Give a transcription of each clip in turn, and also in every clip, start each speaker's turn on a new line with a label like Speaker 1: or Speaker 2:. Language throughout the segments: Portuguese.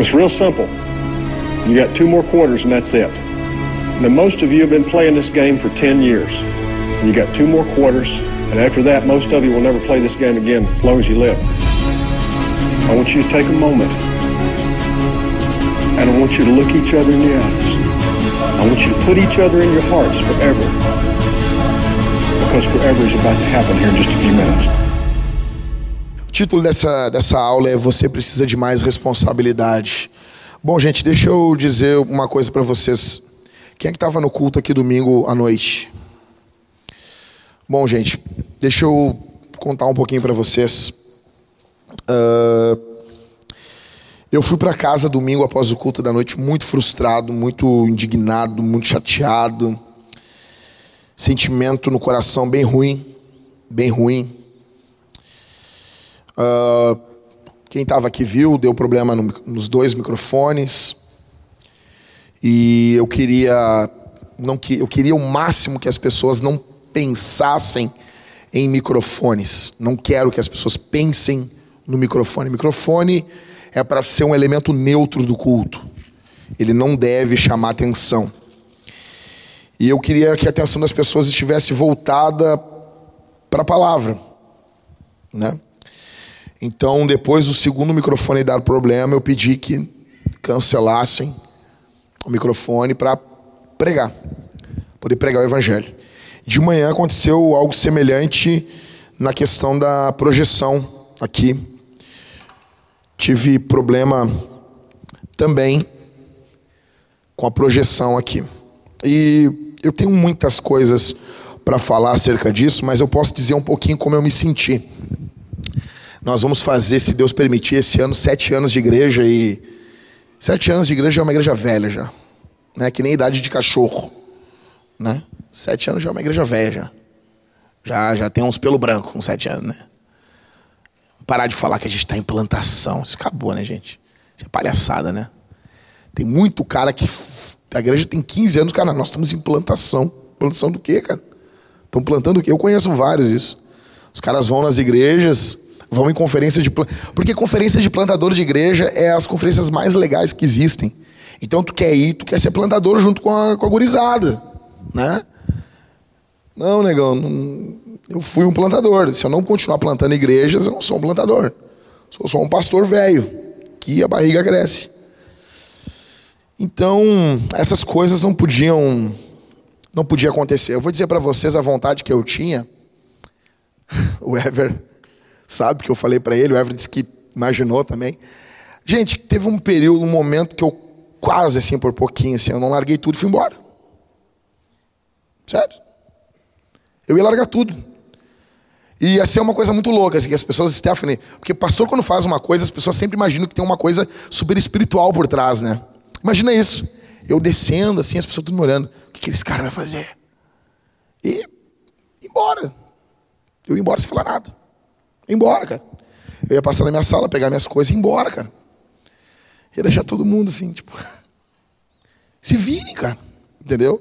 Speaker 1: It's real simple. You got two more quarters and that's it. Now, most of you have been playing this game for 10 years. You got two more quarters, and after that, most of you will never play this game again as long as you live. I want you to take a moment, and I want you to look each other in the eyes. I want you to put each other in your hearts forever, because forever is about to happen here in just a few minutes.
Speaker 2: Título dessa, dessa aula é Você Precisa de Mais Responsabilidade. Bom, gente, deixa eu dizer uma coisa para vocês. Quem é que estava no culto aqui domingo à noite? Bom, gente, deixa eu contar um pouquinho para vocês. Uh, eu fui para casa domingo após o culto da noite muito frustrado, muito indignado, muito chateado. Sentimento no coração bem ruim, bem ruim. Uh, quem estava aqui viu, deu problema no, nos dois microfones. E eu queria, não, eu queria o máximo que as pessoas não pensassem em microfones. Não quero que as pessoas pensem no microfone. Microfone é para ser um elemento neutro do culto. Ele não deve chamar atenção. E eu queria que a atenção das pessoas estivesse voltada para a palavra, né? Então, depois do segundo microfone dar problema, eu pedi que cancelassem o microfone para pregar, poder pregar o evangelho. De manhã aconteceu algo semelhante na questão da projeção aqui. Tive problema também com a projeção aqui. E eu tenho muitas coisas para falar acerca disso, mas eu posso dizer um pouquinho como eu me senti. Nós vamos fazer, se Deus permitir, esse ano sete anos de igreja e sete anos de igreja é uma igreja velha já, né? Que nem idade de cachorro, né? Sete anos já é uma igreja velha já. Já, já tem uns pelo branco com sete anos, né? Parar de falar que a gente está em plantação. Isso acabou, né, gente? Isso é palhaçada, né? Tem muito cara que. A igreja tem 15 anos, cara, nós estamos em plantação. Plantação do quê, cara? Estão plantando o quê? Eu conheço vários isso. Os caras vão nas igrejas, vão em conferência de. Porque conferência de plantador de igreja é as conferências mais legais que existem. Então tu quer ir, tu quer ser plantador junto com a, com a gurizada, né? Não, negão, não, eu fui um plantador. Se eu não continuar plantando igrejas, eu não sou um plantador. Sou só um pastor velho, que a barriga cresce. Então, essas coisas não podiam não podia acontecer. Eu vou dizer para vocês a vontade que eu tinha. O Ever sabe que eu falei para ele, o Ever disse que imaginou também. Gente, teve um período, um momento que eu quase assim por pouquinho assim, eu não larguei tudo e fui embora. Sério? Eu ia largar tudo. E ia ser uma coisa muito louca, assim, que as pessoas, Stephanie, porque pastor quando faz uma coisa, as pessoas sempre imaginam que tem uma coisa super espiritual por trás, né? Imagina isso. Eu descendo, assim, as pessoas tudo me olhando. O que, que esse cara vai fazer? E embora. Eu ia embora sem falar nada. Embora, cara. Eu ia passar na minha sala, pegar minhas coisas e ir embora, cara. Ia deixar todo mundo assim, tipo. Se virem, cara. Entendeu?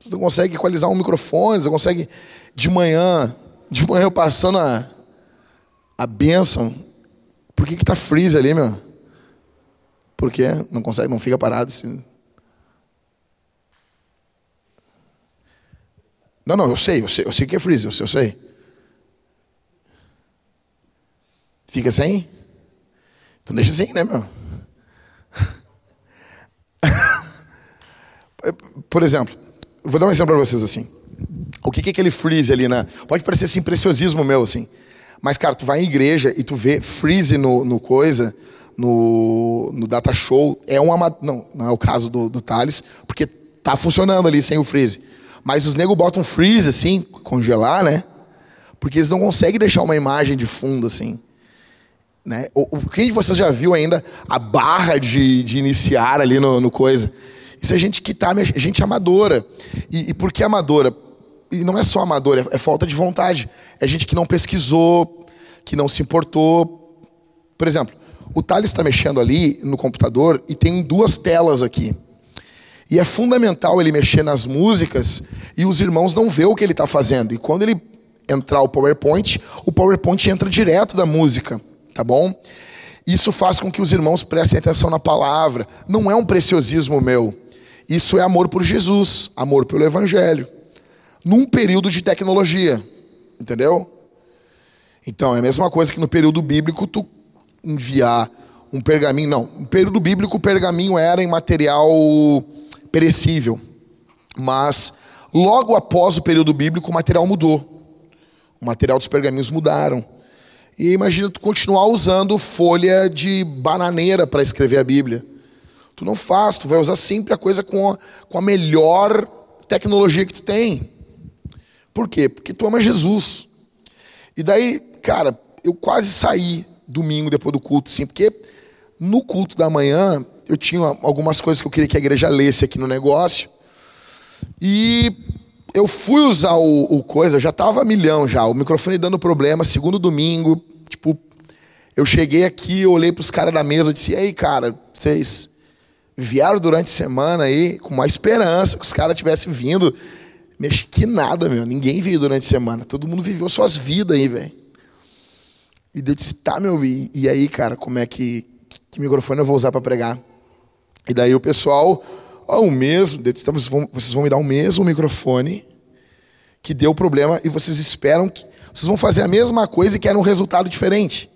Speaker 2: Você não consegue equalizar um microfone, você consegue de manhã, de manhã eu passando a, a bênção. Por que que tá freeze ali, meu? Por quê? Não consegue, não fica parado assim. Não, não, eu sei, eu sei, eu sei que é freeze, eu sei, eu sei. Fica sem? Então deixa assim, né, meu? Por exemplo, Vou dar um exemplo para vocês assim. O que, que é aquele freeze ali? Pode parecer assim, preciosismo meu, assim. Mas, cara, tu vai em igreja e tu vê freeze no, no coisa, no, no data show. É um. Não, não é o caso do, do Thales, porque tá funcionando ali sem o freeze. Mas os negros botam freeze, assim, congelar, né? Porque eles não conseguem deixar uma imagem de fundo, assim. Né? O, quem de vocês já viu ainda a barra de, de iniciar ali no, no coisa? Isso é gente que tá, gente amadora. E, e por que amadora? E não é só amadora, é, é falta de vontade. É gente que não pesquisou, que não se importou. Por exemplo, o Thales está mexendo ali no computador e tem duas telas aqui. E é fundamental ele mexer nas músicas e os irmãos não vê o que ele está fazendo. E quando ele entrar o PowerPoint, o PowerPoint entra direto da música, tá bom? Isso faz com que os irmãos prestem atenção na palavra. Não é um preciosismo meu. Isso é amor por Jesus, amor pelo Evangelho. Num período de tecnologia. Entendeu? Então, é a mesma coisa que no período bíblico tu enviar um pergaminho. Não, no período bíblico o pergaminho era em material perecível. Mas logo após o período bíblico o material mudou. O material dos pergaminhos mudaram. E imagina tu continuar usando folha de bananeira para escrever a Bíblia. Tu não faz, tu vai usar sempre a coisa com a, com a melhor tecnologia que tu tem. Por quê? Porque tu ama Jesus. E daí, cara, eu quase saí domingo depois do culto, sim, porque no culto da manhã eu tinha algumas coisas que eu queria que a igreja lesse aqui no negócio. E eu fui usar o, o coisa, já tava milhão já, o microfone dando problema, segundo domingo, tipo, eu cheguei aqui, eu olhei pros caras da mesa, eu disse, ei, cara, vocês vieram durante a semana aí com uma esperança que os caras tivessem vindo. Mexe que nada, meu, ninguém veio durante a semana, todo mundo viveu suas vidas aí, velho. E eu disse, tá, meu, e, e aí, cara, como é que, que, microfone eu vou usar para pregar? E daí o pessoal o mesmo, vocês vão, me dar o mesmo microfone que deu problema e vocês esperam que vocês vão fazer a mesma coisa e querem um resultado diferente.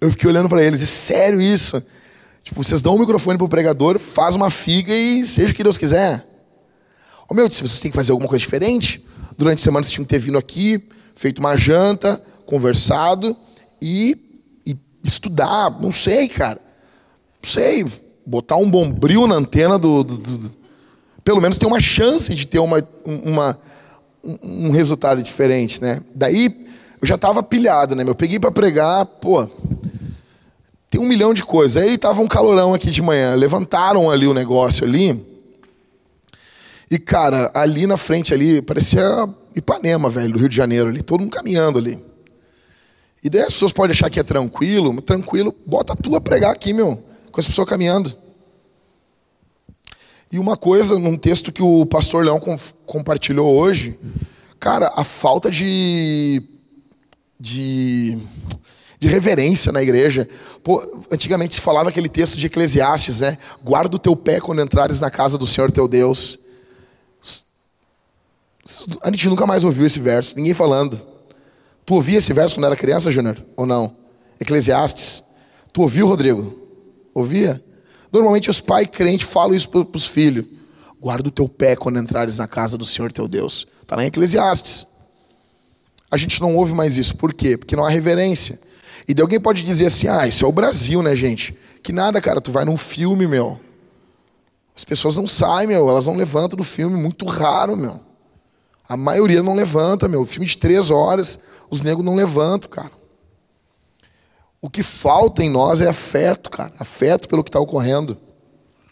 Speaker 2: Eu fiquei olhando para eles, é sério isso? Tipo, vocês dão o um microfone pro pregador, faz uma figa e seja o que Deus quiser. Ô meu, se vocês têm que fazer alguma coisa diferente, durante a semana vocês tinham que ter vindo aqui, feito uma janta, conversado e, e estudar, não sei, cara. Não sei, botar um bombril na antena do, do, do, pelo menos tem uma chance de ter uma, uma um, resultado diferente, né? Daí eu já estava pilhado, né? Eu peguei para pregar, pô, tem um milhão de coisas. Aí tava um calorão aqui de manhã, levantaram ali o negócio ali. E cara, ali na frente ali parecia Ipanema, velho, do Rio de Janeiro ali, todo mundo caminhando ali. E daí as pessoas podem achar que é tranquilo, tranquilo, bota a tua pregar aqui, meu com as pessoas caminhando. E uma coisa, num texto que o pastor Leão compartilhou hoje, cara, a falta de, de, de reverência na igreja. Pô, antigamente se falava aquele texto de Eclesiastes, né? Guarda o teu pé quando entrares na casa do Senhor teu Deus. A gente nunca mais ouviu esse verso, ninguém falando. Tu ouvia esse verso quando era criança, Júnior? Ou não? Eclesiastes. Tu ouviu, Rodrigo? Ouvia? Normalmente os pais crentes falam isso para os filhos. Guarda o teu pé quando entrares na casa do Senhor teu Deus. Está lá em Eclesiastes. A gente não ouve mais isso. Por quê? Porque não há reverência. E de alguém pode dizer assim: ah, isso é o Brasil, né, gente? Que nada, cara, tu vai num filme, meu. As pessoas não saem, meu, elas não levantam do filme, muito raro, meu. A maioria não levanta, meu. Filme de três horas, os negros não levantam, cara. O que falta em nós é afeto, cara. Afeto pelo que está ocorrendo.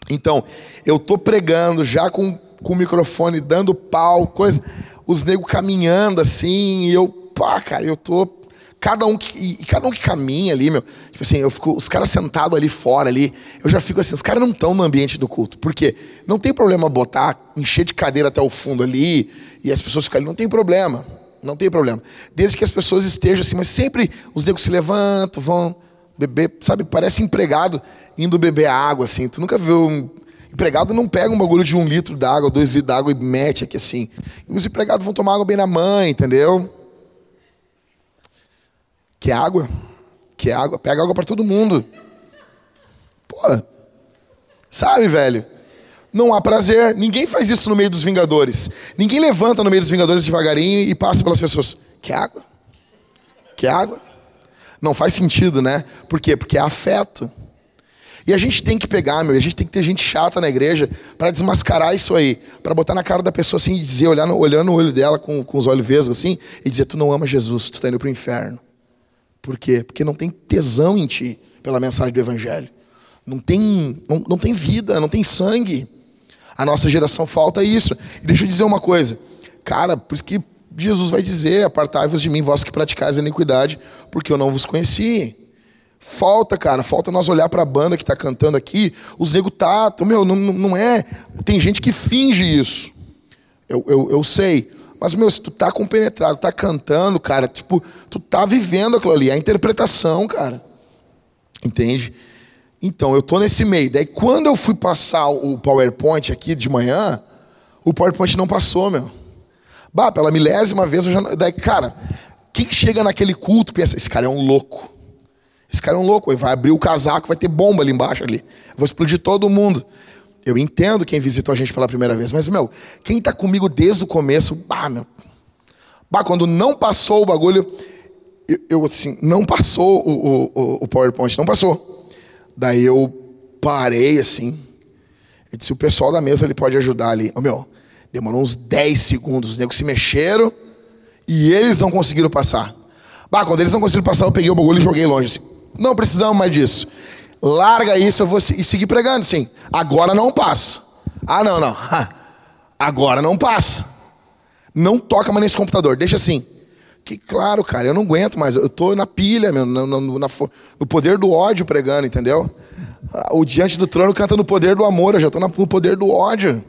Speaker 2: Então, eu tô pregando já com, com o microfone dando pau, coisa. Os negros caminhando assim, e eu, pá, cara, eu tô. Cada um que, cada um que caminha ali, meu. Tipo assim, eu fico, os caras sentados ali fora ali, eu já fico assim, os caras não estão no ambiente do culto. Por quê? Não tem problema botar, encher de cadeira até o fundo ali, e as pessoas ficarem ali, não tem problema. Não tem problema. Desde que as pessoas estejam assim, mas sempre os negros se levantam, vão beber, sabe? Parece empregado indo beber água, assim. Tu nunca viu um empregado não pega um bagulho de um litro d'água, dois litros d'água e mete aqui assim. E os empregados vão tomar água bem na mãe, entendeu? Quer água? Quer água? Pega água para todo mundo. Pô, sabe, velho? Não há prazer. Ninguém faz isso no meio dos Vingadores. Ninguém levanta no meio dos Vingadores devagarinho e passa pelas pessoas. Quer água? Quer água? Não faz sentido, né? Por quê? Porque é afeto. E a gente tem que pegar, meu, a gente tem que ter gente chata na igreja para desmascarar isso aí, para botar na cara da pessoa assim e dizer, olhar olhando no olho dela com, com os olhos vesgos assim, e dizer: Tu não ama Jesus, tu está indo para o inferno. Por quê? Porque não tem tesão em ti pela mensagem do Evangelho. Não tem, não, não tem vida, não tem sangue. A nossa geração falta isso. E deixa eu dizer uma coisa. Cara, por isso que Jesus vai dizer: Apartai-vos de mim, vós que praticais a iniquidade, porque eu não vos conheci. Falta, cara, falta nós olhar para a banda que está cantando aqui. Os nego tá, meu, não, não é. Tem gente que finge isso. Eu, eu, eu sei. Mas, meu, se tu tá compenetrado, tá cantando, cara, tipo, tu tá vivendo aquilo ali. É a interpretação, cara. Entende? Então, eu tô nesse meio. Daí, quando eu fui passar o PowerPoint aqui de manhã, o PowerPoint não passou, meu. Bah, pela milésima vez eu já. Daí, cara, quem chega naquele culto pensa: esse cara é um louco. Esse cara é um louco. Ele vai abrir o casaco, vai ter bomba ali embaixo ali. Eu vou explodir todo mundo. Eu entendo quem visitou a gente pela primeira vez, mas, meu, quem tá comigo desde o começo, bah, meu. Bah, quando não passou o bagulho, eu, eu assim, não passou o, o, o PowerPoint, não passou. Daí eu parei assim. E disse: o pessoal da mesa ele pode ajudar ali. Ô, meu, demorou uns 10 segundos. Os negros se mexeram e eles não conseguiram passar. Bah, quando eles não conseguiram passar, eu peguei o bagulho e joguei longe. Assim. Não precisamos mais disso. Larga isso, eu vou e seguir pregando, sim. Agora não passa. Ah, não, não. Agora não passa. Não toca mais nesse computador, deixa assim. Que claro, cara, eu não aguento mais. Eu tô na pilha, meu, no, no, na, no poder do ódio pregando, entendeu? O diante do trono canta no poder do amor, eu já tô no poder do ódio.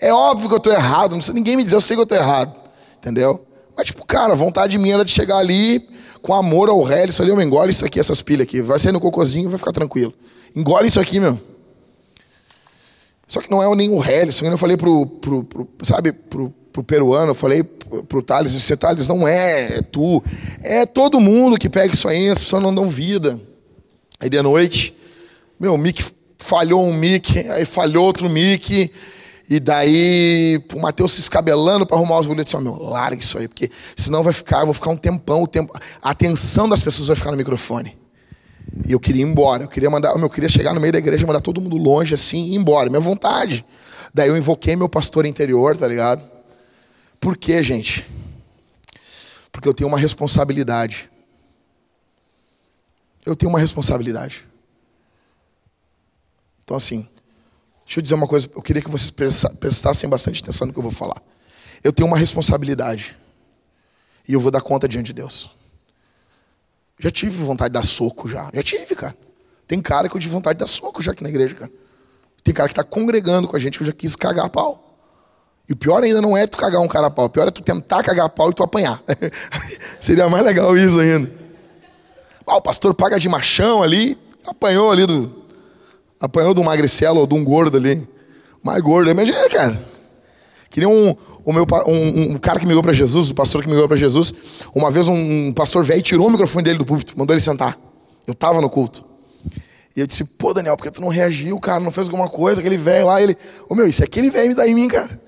Speaker 2: É óbvio que eu tô errado, não precisa ninguém me dizer, eu sei que eu tô errado. Entendeu? Mas, tipo, cara, vontade minha era de chegar ali com amor ao réu, isso ali, eu engole isso aqui, essas pilhas aqui. Vai sair no cocôzinho, vai ficar tranquilo. Engole isso aqui, meu. Só que não é nem o Helison, eu falei pro, pro, pro, sabe, pro, pro peruano, eu falei pro Thales, você Thales, não é, é tu, é todo mundo que pega isso aí, as pessoas não dão vida. Aí de noite, meu, o falhou um mic, aí falhou outro mic, e daí o Mateus se escabelando para arrumar os boletos. Disse, oh, meu, larga isso aí, porque senão vai ficar, eu vou ficar um tempão, o tempo, a atenção das pessoas vai ficar no microfone. E eu queria ir embora, eu queria mandar, eu queria chegar no meio da igreja, mandar todo mundo longe assim, e ir embora, minha vontade. Daí eu invoquei meu pastor interior, tá ligado? Por quê, gente? Porque eu tenho uma responsabilidade. Eu tenho uma responsabilidade. Então assim, Deixa eu dizer uma coisa, eu queria que vocês prestassem bastante atenção no que eu vou falar. Eu tenho uma responsabilidade. E eu vou dar conta diante de Deus. Já tive vontade de dar soco já. Já tive, cara. Tem cara que eu tive vontade de dar soco já aqui na igreja, cara. Tem cara que está congregando com a gente que eu já quis cagar a pau. E o pior ainda não é tu cagar um cara a pau. O pior é tu tentar cagar a pau e tu apanhar. Seria mais legal isso ainda. Ah, o pastor paga de machão ali, apanhou ali do, Apanhou de um magricelo ou de um gordo ali. Mais gordo. Imagina, cara. Queria um, o meu, um, um cara que me ligou para Jesus, o pastor que me ligou para Jesus. Uma vez um, pastor velho tirou o microfone dele do púlpito, mandou ele sentar. Eu estava no culto. E eu disse, pô, Daniel, por que tu não reagiu, cara? Não fez alguma coisa? Aquele velho lá, ele... Ô, meu, isso é aquele velho me dá em mim, cara.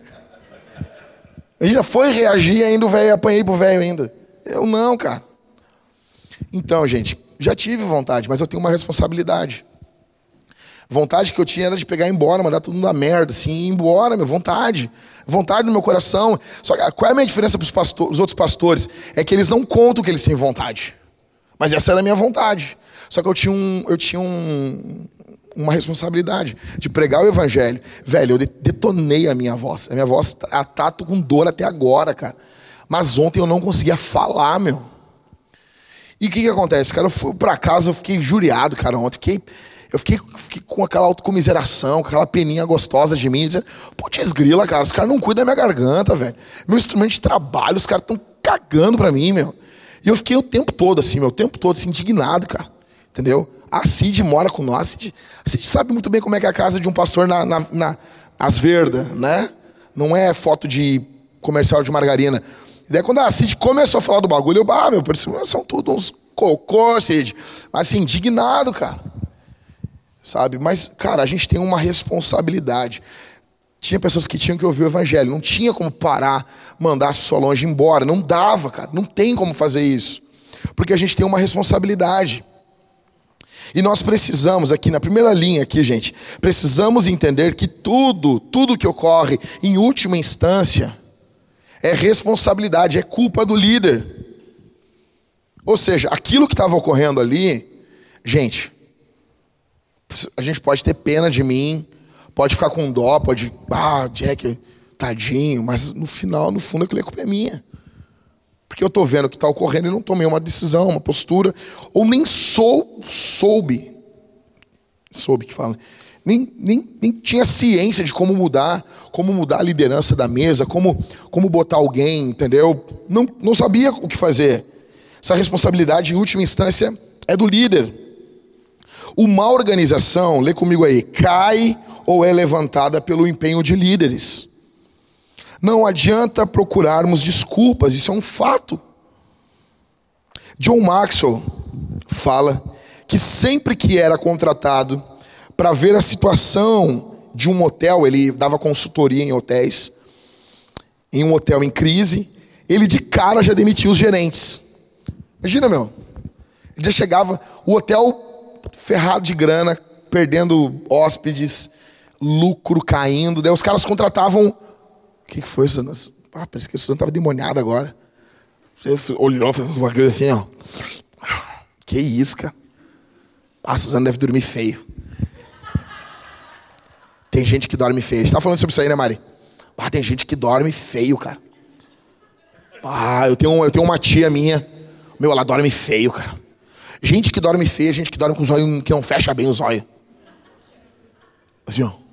Speaker 2: Ele já foi reagir ainda, o velho, apanhei pro velho ainda. Eu não, cara. Então, gente, já tive vontade, mas eu tenho uma responsabilidade. Vontade que eu tinha era de pegar e ir embora, mandar tudo na merda, assim, ir embora, meu, vontade. Vontade no meu coração. Só que qual é a minha diferença para os outros pastores? É que eles não contam que eles têm vontade. Mas essa era a minha vontade. Só que eu tinha, um, eu tinha um, uma responsabilidade de pregar o evangelho. Velho, eu detonei a minha voz. A minha voz tá, tá com dor até agora, cara. Mas ontem eu não conseguia falar, meu. E o que, que acontece, cara? Eu fui pra casa, eu fiquei juriado, cara, ontem. Fiquei eu fiquei, fiquei, com aquela autocomiseração, com aquela peninha gostosa de mim, dizendo, putz, grila, cara, os caras não cuidam da minha garganta, velho. Meu instrumento de trabalho, os caras estão cagando pra mim, meu. E eu fiquei o tempo todo, assim, meu, o tempo todo, assim, indignado, cara. Entendeu? A Cid mora com nós. A Cid, a Cid sabe muito bem como é que é a casa de um pastor na, na, na As Verdas, né? Não é foto de comercial de margarina. E daí quando a Cid começou a falar do bagulho, eu, ah, meu, são tudo uns cocô, Cid. Mas assim, indignado, cara sabe? Mas, cara, a gente tem uma responsabilidade. Tinha pessoas que tinham que ouvir o evangelho, não tinha como parar, mandar as pessoas longe embora, não dava, cara, não tem como fazer isso. Porque a gente tem uma responsabilidade. E nós precisamos aqui na primeira linha aqui, gente, precisamos entender que tudo, tudo que ocorre em última instância é responsabilidade, é culpa do líder. Ou seja, aquilo que estava ocorrendo ali, gente, a gente pode ter pena de mim, pode ficar com dó, pode, ah, Jack, tadinho, mas no final, no fundo, aquilo é culpa minha. Porque eu estou vendo o que está ocorrendo e não tomei uma decisão, uma postura, ou nem sou, soube, soube que fala, nem, nem, nem tinha ciência de como mudar, como mudar a liderança da mesa, como, como botar alguém, entendeu? Não, não sabia o que fazer. Essa responsabilidade, em última instância, é do líder. Uma organização, lê comigo aí, cai ou é levantada pelo empenho de líderes. Não adianta procurarmos desculpas, isso é um fato. John Maxwell fala que sempre que era contratado para ver a situação de um hotel, ele dava consultoria em hotéis, em um hotel em crise, ele de cara já demitia os gerentes. Imagina, meu. Ele já chegava, o hotel ferrado de grana, perdendo hóspedes, lucro caindo. Daí os caras contratavam. O que, que foi isso? Ah, parece que o Suzano estava demoniado agora. Você olhou, fez uma coisa assim, ó. Que isso, cara. Ah, a Suzana deve dormir feio. Tem gente que dorme feio. A gente tá falando sobre isso aí, né, Mari? Ah, tem gente que dorme feio, cara. Ah, eu tenho, eu tenho uma tia minha. Meu, ela dorme feio, cara. Gente que dorme feio, gente que dorme com os olhos que não fecha bem os olhos. Assim, ó.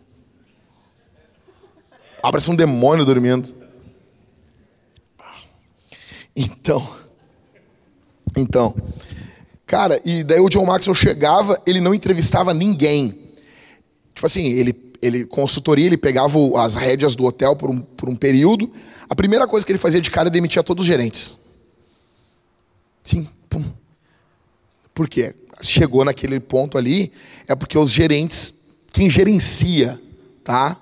Speaker 2: Ah, parece um demônio dormindo. Então. Então. Cara, e daí o John Maxwell chegava, ele não entrevistava ninguém. Tipo assim, ele, ele consultoria, ele pegava as rédeas do hotel por um, por um período. A primeira coisa que ele fazia de cara é demitir todos os gerentes. Sim, pum. Por quê? Chegou naquele ponto ali, é porque os gerentes, quem gerencia, tá?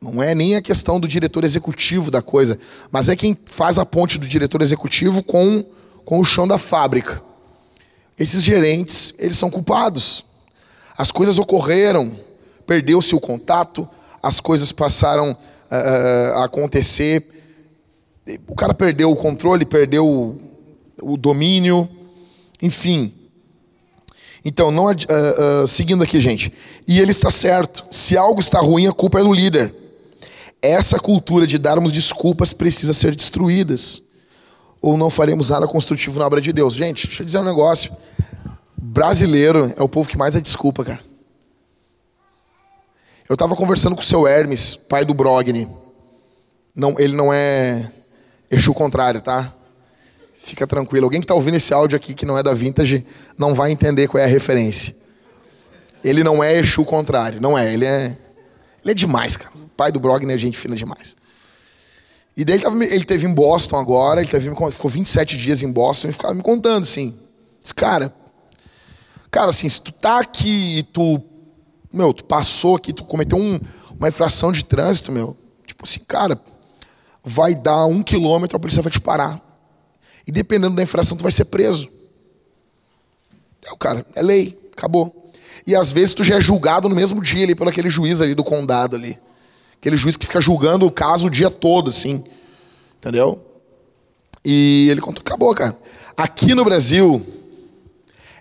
Speaker 2: Não é nem a questão do diretor executivo da coisa, mas é quem faz a ponte do diretor executivo com, com o chão da fábrica. Esses gerentes, eles são culpados. As coisas ocorreram, perdeu-se o contato, as coisas passaram uh, a acontecer. O cara perdeu o controle, perdeu o, o domínio, enfim. Então, não, uh, uh, seguindo aqui, gente. E ele está certo. Se algo está ruim, a culpa é do líder. Essa cultura de darmos desculpas precisa ser destruída. Ou não faremos nada construtivo na obra de Deus. Gente, deixa eu dizer um negócio. Brasileiro é o povo que mais é desculpa, cara. Eu estava conversando com o seu Hermes, pai do Brogni. Não, ele não é Exu contrário, tá? Fica tranquilo. Alguém que está ouvindo esse áudio aqui que não é da Vintage não vai entender qual é a referência. Ele não é Exu contrário, não é. Ele é, ele é demais, cara pai do Brogner gente fina demais. E daí ele, tava, ele teve em Boston agora, ele teve, ficou 27 dias em Boston e ficava me contando assim. Disse, cara, cara, assim, se tu tá aqui e tu, meu, tu passou aqui, tu cometeu um, uma infração de trânsito, meu, tipo assim, cara, vai dar um quilômetro, a polícia vai te parar. E dependendo da infração, tu vai ser preso. É cara, é lei, acabou. E às vezes tu já é julgado no mesmo dia ali pelo aquele juiz ali do condado ali. Aquele juiz que fica julgando o caso o dia todo, assim. Entendeu? E ele contou, acabou, cara. Aqui no Brasil,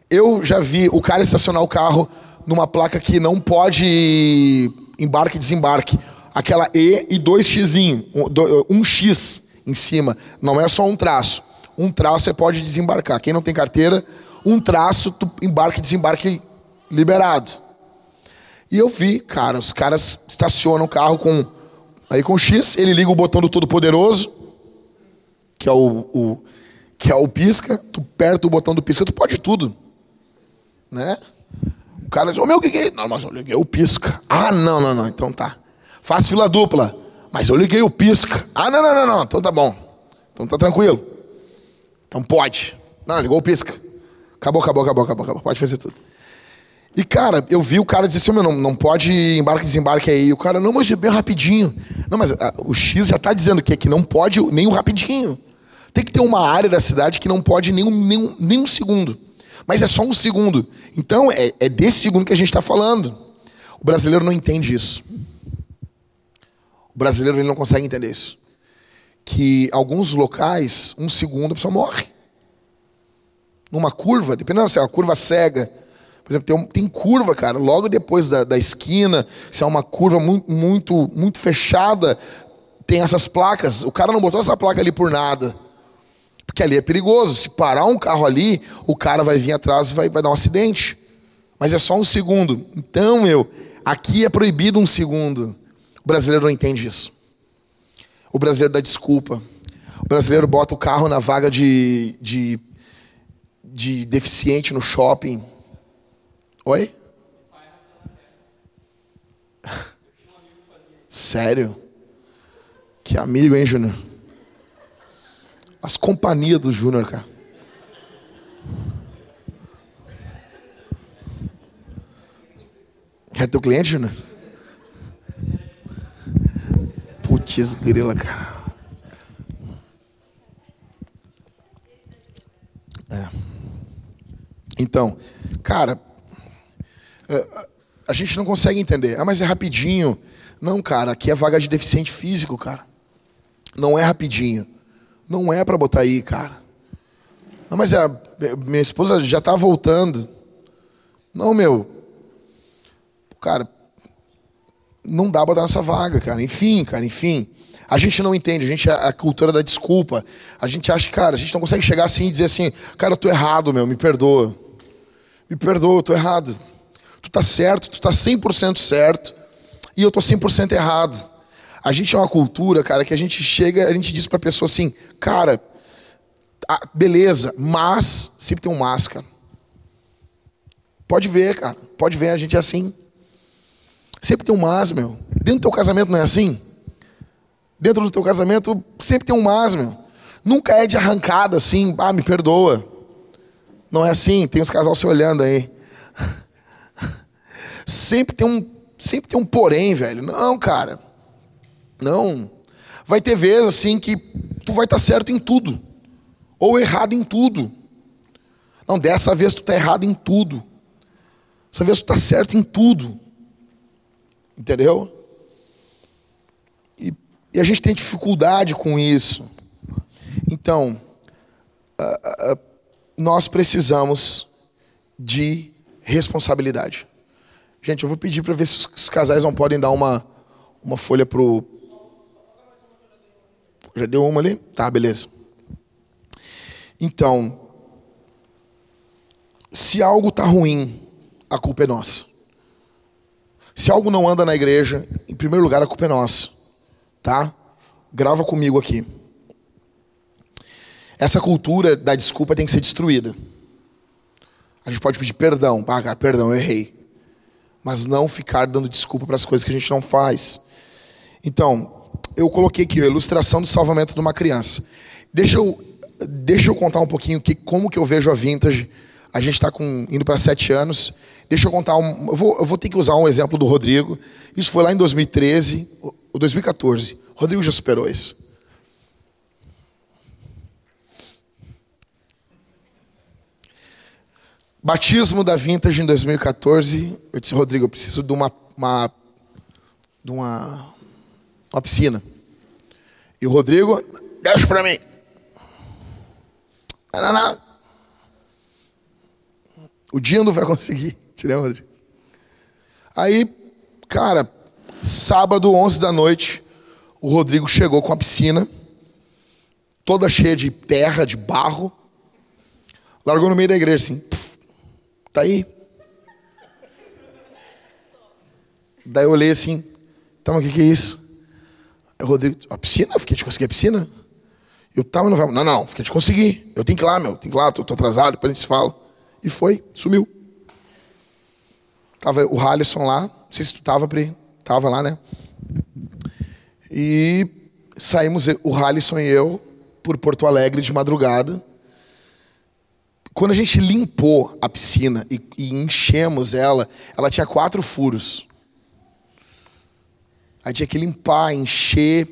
Speaker 2: eu já vi o cara estacionar o carro numa placa que não pode embarque e desembarque. Aquela E e dois X, um X em cima. Não é só um traço. Um traço você pode desembarcar. Quem não tem carteira, um traço, tu embarque e desembarque liberado. E eu vi, cara, os caras estacionam o carro com. Aí com X, ele liga o botão do Todo-Poderoso, que é o, o, que é o pisca, tu aperta o botão do pisca, tu pode tudo. Né? O cara diz, ô meu, o que é? Não, mas eu liguei o pisca. Ah, não, não, não, então tá. Faz fila dupla. Mas eu liguei o pisca. Ah, não, não, não, não, então tá bom. Então tá tranquilo. Então pode. Não, ligou o pisca. Acabou, acabou, acabou, acabou, acabou. Pode fazer tudo. E, cara, eu vi o cara dizer assim, meu, não, não pode embarque e desembarque aí. O cara, não, mas é bem rapidinho. Não, mas a, ah, o X já está dizendo que, que não pode nem o rapidinho. Tem que ter uma área da cidade que não pode nem um, nem nem um segundo. Mas é só um segundo. Então, é, é desse segundo que a gente está falando. O brasileiro não entende isso. O brasileiro ele não consegue entender isso. Que alguns locais, um segundo, a pessoa morre. Numa curva, dependendo se é uma curva cega, por exemplo, tem, tem curva, cara, logo depois da, da esquina, se é uma curva muito, muito, muito fechada, tem essas placas. O cara não botou essa placa ali por nada. Porque ali é perigoso. Se parar um carro ali, o cara vai vir atrás e vai, vai dar um acidente. Mas é só um segundo. Então, meu, aqui é proibido um segundo. O brasileiro não entende isso. O brasileiro dá desculpa. O brasileiro bota o carro na vaga de, de, de deficiente no shopping Oi? Sério? Que amigo, hein, Júnior? As companhias do Júnior, cara. É teu cliente, Júnior? Putz, grila, cara. É. Então, cara, a gente não consegue entender. Ah, mas é rapidinho. Não, cara, aqui é vaga de deficiente físico, cara. Não é rapidinho. Não é para botar aí, cara. Não, mas a minha esposa já tá voltando. Não, meu. Cara, não dá pra botar nessa vaga, cara. Enfim, cara, enfim. A gente não entende, a gente é a cultura da desculpa. A gente acha cara, a gente não consegue chegar assim e dizer assim, cara, eu tô errado, meu, me perdoa. Me perdoa, eu tô errado. Tu tá certo, tu tá 100% certo e eu tô 100% errado. A gente é uma cultura, cara, que a gente chega, a gente diz pra pessoa assim, cara, beleza, mas sempre tem um mas, cara. Pode ver, cara, pode ver, a gente é assim. Sempre tem um mas, meu. Dentro do teu casamento não é assim? Dentro do teu casamento sempre tem um mas, meu. Nunca é de arrancada assim, ah, me perdoa. Não é assim, tem os casais se olhando aí. Sempre tem um, sempre tem um porém, velho. Não, cara. Não. Vai ter vezes assim que tu vai estar tá certo em tudo ou errado em tudo. Não, dessa vez tu está errado em tudo. Dessa vez tu está certo em tudo. Entendeu? E, e, a gente tem dificuldade com isso. Então, uh, uh, nós precisamos de responsabilidade. Gente, eu vou pedir para ver se os, os, casais não podem dar uma, uma folha pro. Já deu uma ali? Tá, beleza. Então, se algo está ruim, a culpa é nossa. Se algo não anda na igreja, em primeiro lugar, a culpa é nossa. Tá? Grava comigo aqui. Essa cultura da desculpa tem que ser destruída. A gente pode pedir perdão. Ah, cara, perdão, eu errei. Mas não ficar dando desculpa para as coisas que a gente não faz. Então, eu coloquei aqui a ilustração do salvamento de uma criança. Deixa eu deixa eu contar um pouquinho que, como que eu vejo a Vintage. A gente está indo para sete anos. Deixa eu contar um. Eu vou, eu vou ter que usar um exemplo do Rodrigo. Isso foi lá em 2013 ou 2014. O Rodrigo já superou isso. Batismo da Vintage em 2014. Eu disse, Rodrigo, eu preciso de uma, uma de uma, uma piscina. E o Rodrigo, deixa para mim. Não, não. O dia não vai conseguir. Tirei onde? Aí, cara, sábado, 11 da noite, o Rodrigo chegou com a piscina, toda cheia de terra, de barro, largou no meio da igreja assim, puf, tá aí. Daí eu olhei assim, tá, mas o que, que é isso? Aí o Rodrigo, a piscina? Eu fiquei de conseguir a piscina? Eu tava no Não, não, fiquei de conseguir. Eu tenho que ir lá, meu. Tenho que ir lá, tô, tô atrasado, depois a gente se fala. E foi, sumiu. Tava o Halisson lá, não sei se tu tava, Pri. Tava lá, né? E saímos, o Halisson e eu, por Porto Alegre de madrugada. Quando a gente limpou a piscina e, e enchemos ela, ela tinha quatro furos. Aí tinha que limpar, encher,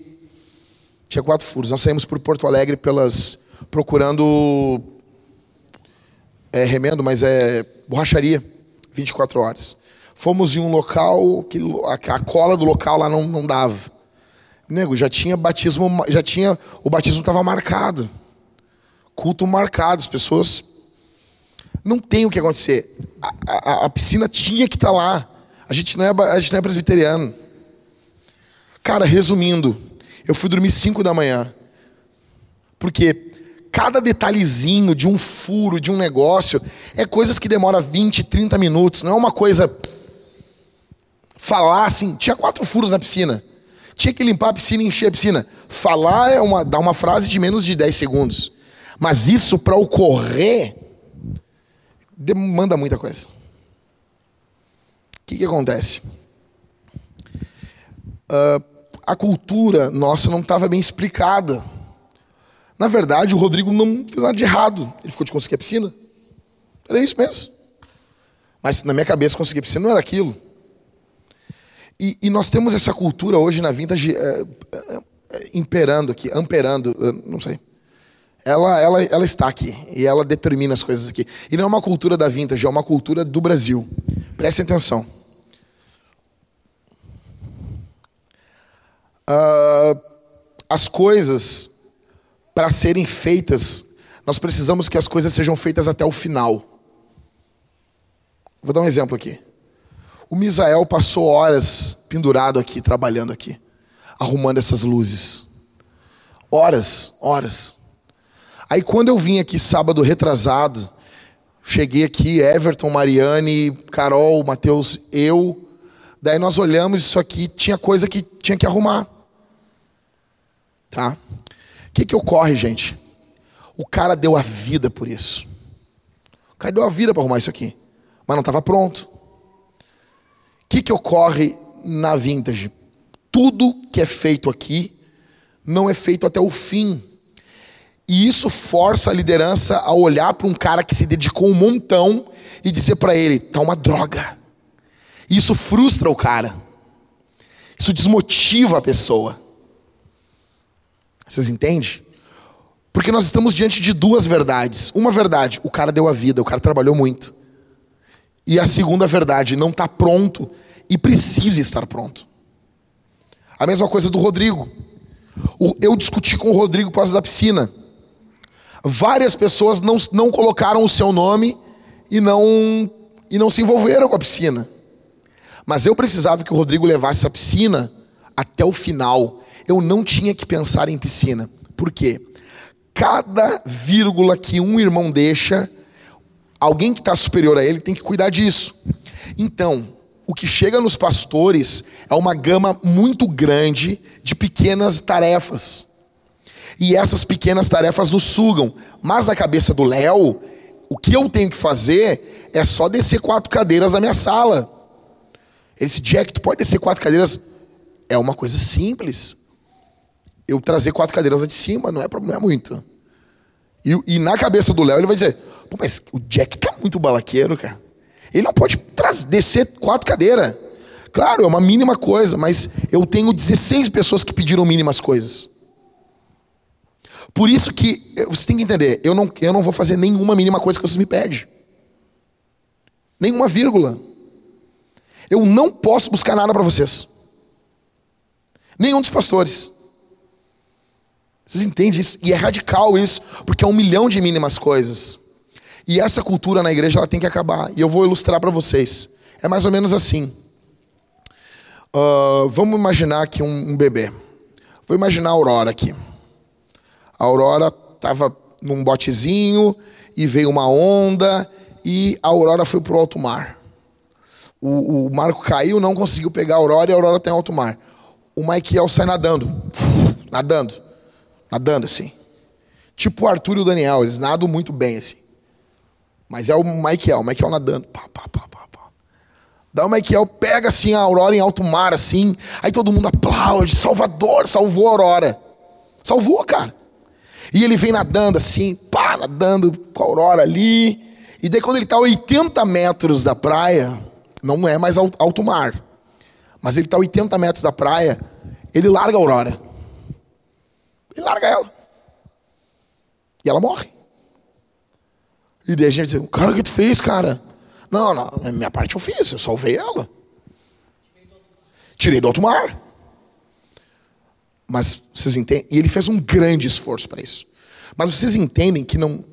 Speaker 2: tinha quatro furos. Nós saímos por Porto Alegre pelas procurando é, remendo, mas é borracharia, 24 horas. Fomos em um local que a, cola do local lá não, não dava. Nego, já tinha batismo, já tinha o batismo estava marcado, culto marcado, as pessoas não tem o que acontecer. A, a, a piscina tinha que estar tá lá. A gente não é a gente não é presbiteriano. Cara, resumindo, eu fui dormir 5 da manhã. Porque cada detalhezinho de um furo, de um negócio, é coisas que demora 20, 30 minutos. Não é uma coisa. Falar assim, tinha quatro furos na piscina. Tinha que limpar a piscina e encher a piscina. Falar é uma, dá uma frase de menos de 10 segundos. Mas isso para ocorrer demanda muita coisa. que, que acontece? Uh, a cultura nossa não estava bem explicada. Na verdade, o Rodrigo não fez nada de errado. Ele ficou de conseguir a piscina. Era isso mesmo. Mas na minha cabeça, conseguir a piscina não era aquilo. E, e nós temos essa cultura hoje na vintage é, é, imperando aqui, amperando, não sei. Ela, ela, ela está aqui e ela determina as coisas aqui. E não é uma cultura da vintage, é uma cultura do Brasil. Prestem atenção. Uh, as coisas, para serem feitas, nós precisamos que as coisas sejam feitas até o final. Vou dar um exemplo aqui. O Misael passou horas pendurado aqui, trabalhando aqui, arrumando essas luzes. Horas, horas. Aí quando eu vim aqui sábado retrasado, cheguei aqui, Everton, Mariane, Carol, Matheus, eu. Daí nós olhamos isso aqui, tinha coisa que tinha que arrumar. Tá? O que, que ocorre, gente? O cara deu a vida por isso. O cara deu a vida para arrumar isso aqui, mas não estava pronto. O que, que ocorre na vintage? Tudo que é feito aqui não é feito até o fim. E isso força a liderança a olhar para um cara que se dedicou um montão e dizer para ele: tá uma droga. Isso frustra o cara. Isso desmotiva a pessoa. Vocês entendem? Porque nós estamos diante de duas verdades. Uma verdade, o cara deu a vida, o cara trabalhou muito. E a segunda verdade, não está pronto e precisa estar pronto. A mesma coisa do Rodrigo. Eu discuti com o Rodrigo por causa da piscina. Várias pessoas não, não colocaram o seu nome e não, e não se envolveram com a piscina. Mas eu precisava que o Rodrigo levasse a piscina até o final. Eu não tinha que pensar em piscina. Por quê? Cada vírgula que um irmão deixa, alguém que está superior a ele tem que cuidar disso. Então, o que chega nos pastores é uma gama muito grande de pequenas tarefas. E essas pequenas tarefas nos sugam. Mas na cabeça do Léo, o que eu tenho que fazer é só descer quatro cadeiras na minha sala. Ele disse, Jack, tu pode descer quatro cadeiras? É uma coisa simples. Eu trazer quatro cadeiras lá de cima não é problema muito. E, e na cabeça do Léo ele vai dizer, mas o Jack tá muito balaqueiro, cara. Ele não pode descer quatro cadeiras. Claro, é uma mínima coisa, mas eu tenho 16 pessoas que pediram mínimas coisas. Por isso que você tem que entender, eu não, eu não vou fazer nenhuma mínima coisa que vocês me pedem. Nenhuma vírgula. Eu não posso buscar nada para vocês. Nenhum dos pastores. Vocês entendem isso? E é radical isso, porque é um milhão de mínimas coisas. E essa cultura na igreja ela tem que acabar. E eu vou ilustrar para vocês. É mais ou menos assim. Uh, vamos imaginar aqui um, um, bebê. Vou imaginar a Aurora aqui. A Aurora estava num botezinho e veio uma onda e a Aurora foi para o alto mar. O, o Marco caiu, não conseguiu pegar a Aurora e a Aurora tem alto mar. O Michael sai nadando. Nadando. Nadando assim. Tipo o Arthur e o Daniel, eles nadam muito bem assim. Mas é o Michael, o Michael nadando. Pá, pá, pá, pá, pá. Daí o Michael pega assim a Aurora em alto mar, assim. Aí todo mundo aplaude. Salvador, salvou a Aurora. Salvou, cara. E ele vem nadando assim, pá, nadando com a Aurora ali. E daí quando ele está a 80 metros da praia, não é mais alto mar. Mas ele está a 80 metros da praia, ele larga a Aurora. Ele larga ela. E ela morre. E daí a gente diz, cara, o que tu fez, cara? Não, não, minha parte eu fiz, eu salvei ela. Tirei do alto mar. Mas vocês entendem? E ele fez um grande esforço para isso. Mas vocês entendem que não,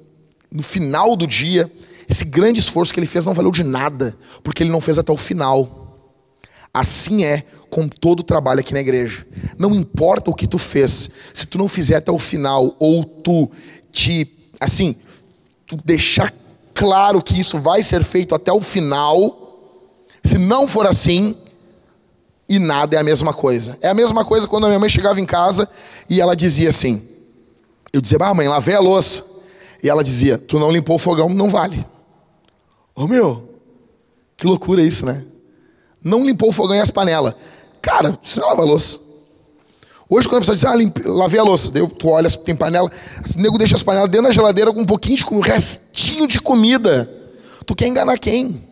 Speaker 2: no final do dia, esse grande esforço que ele fez não valeu de nada, porque ele não fez até o final. Assim é com todo o trabalho aqui na igreja. Não importa o que tu fez, se tu não fizer até o final, ou tu te, assim, tu deixar claro que isso vai ser feito até o final, se não for assim, e nada é a mesma coisa. É a mesma coisa quando a minha mãe chegava em casa e ela dizia assim: eu dizia, ah, mãe, lavei a louça. E ela dizia, tu não limpou o fogão, não vale. Ô oh, meu, que loucura isso, né? Não limpou o fogão e as panelas. Cara, isso não lava louça. Hoje, quando a pessoa diz, ah, limpe, lavei a louça, Daí tu olha, tem panela, o nego deixa as panelas dentro da geladeira com um pouquinho de um restinho de comida. Tu quer enganar quem?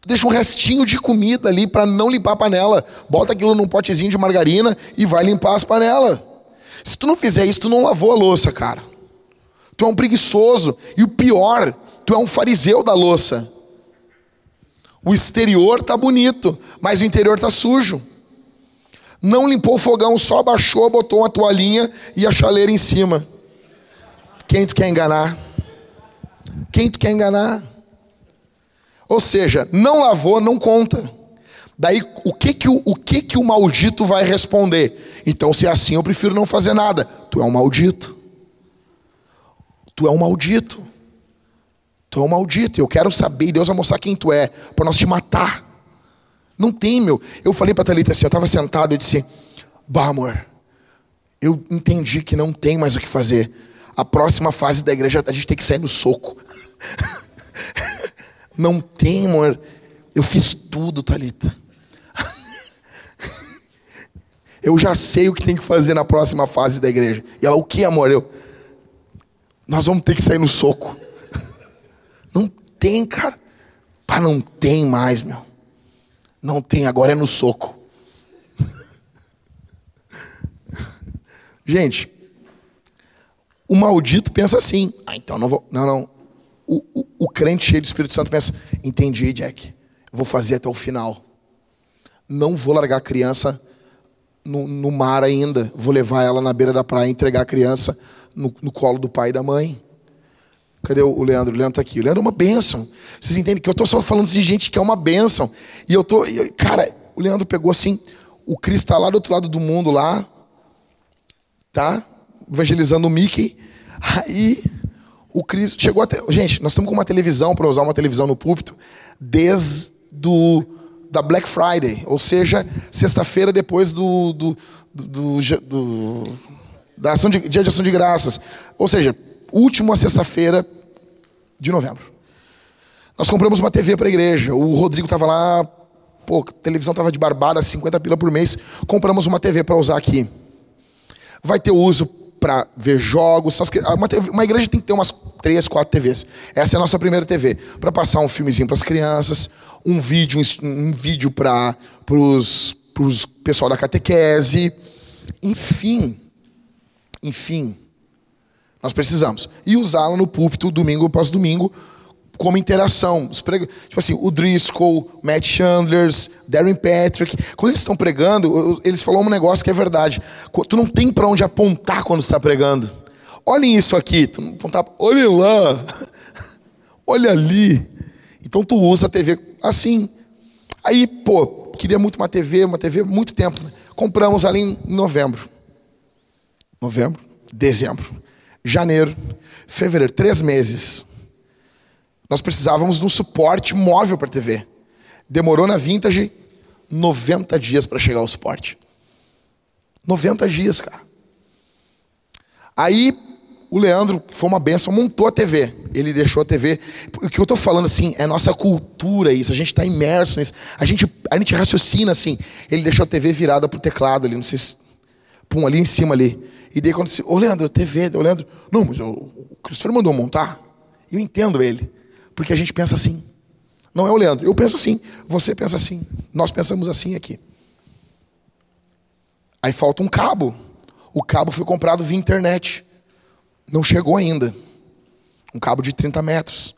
Speaker 2: Tu deixa um restinho de comida ali para não limpar a panela. Bota aquilo num potezinho de margarina e vai limpar as panelas. Se tu não fizer isso, tu não lavou a louça, cara. Tu é um preguiçoso. E o pior, tu é um fariseu da louça. O exterior tá bonito, mas o interior tá sujo. Não limpou o fogão, só baixou, botou uma toalhinha e a chaleira em cima. Quem tu quer enganar? Quem tu quer enganar? Ou seja, não lavou, não conta. Daí o que que o, o que que o maldito vai responder? Então, se é assim, eu prefiro não fazer nada. Tu é um maldito. Tu é um maldito. Tu é um maldito. Eu quero saber, Deus vai mostrar quem tu é, para nós te matar. Não tem, meu. Eu falei para Thalita assim, eu estava sentado e disse: Bah, amor, eu entendi que não tem mais o que fazer. A próxima fase da igreja a gente tem que sair no soco. não tem, amor. Eu fiz tudo, Thalita. Eu já sei o que tem que fazer na próxima fase da igreja. E ela, o que, amor? Eu, nós vamos ter que sair no soco. Não tem, cara. Pá, não tem mais, meu. Não tem, agora é no soco. Gente, o maldito pensa assim. Ah, então não vou. Não, não. O, o, o crente cheio do Espírito Santo pensa: entendi, Jack. Vou fazer até o final. Não vou largar a criança no, no mar ainda. Vou levar ela na beira da praia entregar a criança no, no colo do pai e da mãe. Cadê o Leandro? O Leandro está aqui. O Leandro é uma bênção. Vocês entendem que eu estou só falando de gente que é uma bênção. E eu tô. Cara, o Leandro pegou assim. O Cris está lá do outro lado do mundo, lá. Tá? Evangelizando o Mickey. Aí o Cris chegou até. Gente, nós estamos com uma televisão para usar uma televisão no púlpito desde do, da Black Friday, ou seja, sexta-feira depois do, do, do, do da ação de, dia de ação de graças. Ou seja, última sexta-feira de novembro. Nós compramos uma TV para a igreja. O Rodrigo estava lá, pô, a televisão estava de barbada, 50 pila por mês. Compramos uma TV para usar aqui. Vai ter uso para ver jogos. Uma, TV, uma, igreja tem que ter umas três, quatro TVs. Essa é a nossa primeira TV. Para passar um filmezinho para as crianças, um vídeo, um, um vídeo para os pessoal da catequese. Enfim. Enfim. Nós precisamos. E usá-la no púlpito, domingo após domingo, como interação. Tipo assim, o Driscoll, Matt Chandlers, Darren Patrick. Quando eles estão pregando, eles falam um negócio que é verdade. Tu não tem para onde apontar quando está pregando. Olhem isso aqui. Tu não apontar, olha lá. Olha ali. Então tu usa a TV assim. Aí, pô, queria muito uma TV, uma TV muito tempo. Compramos ali em novembro. Novembro, dezembro janeiro, fevereiro, três meses. Nós precisávamos de um suporte móvel para a TV. Demorou na Vintage 90 dias para chegar ao suporte. 90 dias, cara. Aí o Leandro foi uma benção, montou a TV. Ele deixou a TV. O que eu estou falando assim é nossa cultura isso. A gente está imerso nisso. A gente, a gente raciocina assim. Ele deixou a TV virada para o teclado ali, não sei se. Pum, ali em cima ali. E daí quando disse, ô Leandro, TV, ô Leandro, não, mas o, o Cristiano mandou montar. Eu entendo ele, porque a gente pensa assim. Não é o Leandro, eu penso assim, você pensa assim, nós pensamos assim aqui. Aí falta um cabo. O cabo foi comprado via internet. Não chegou ainda. Um cabo de 30 metros.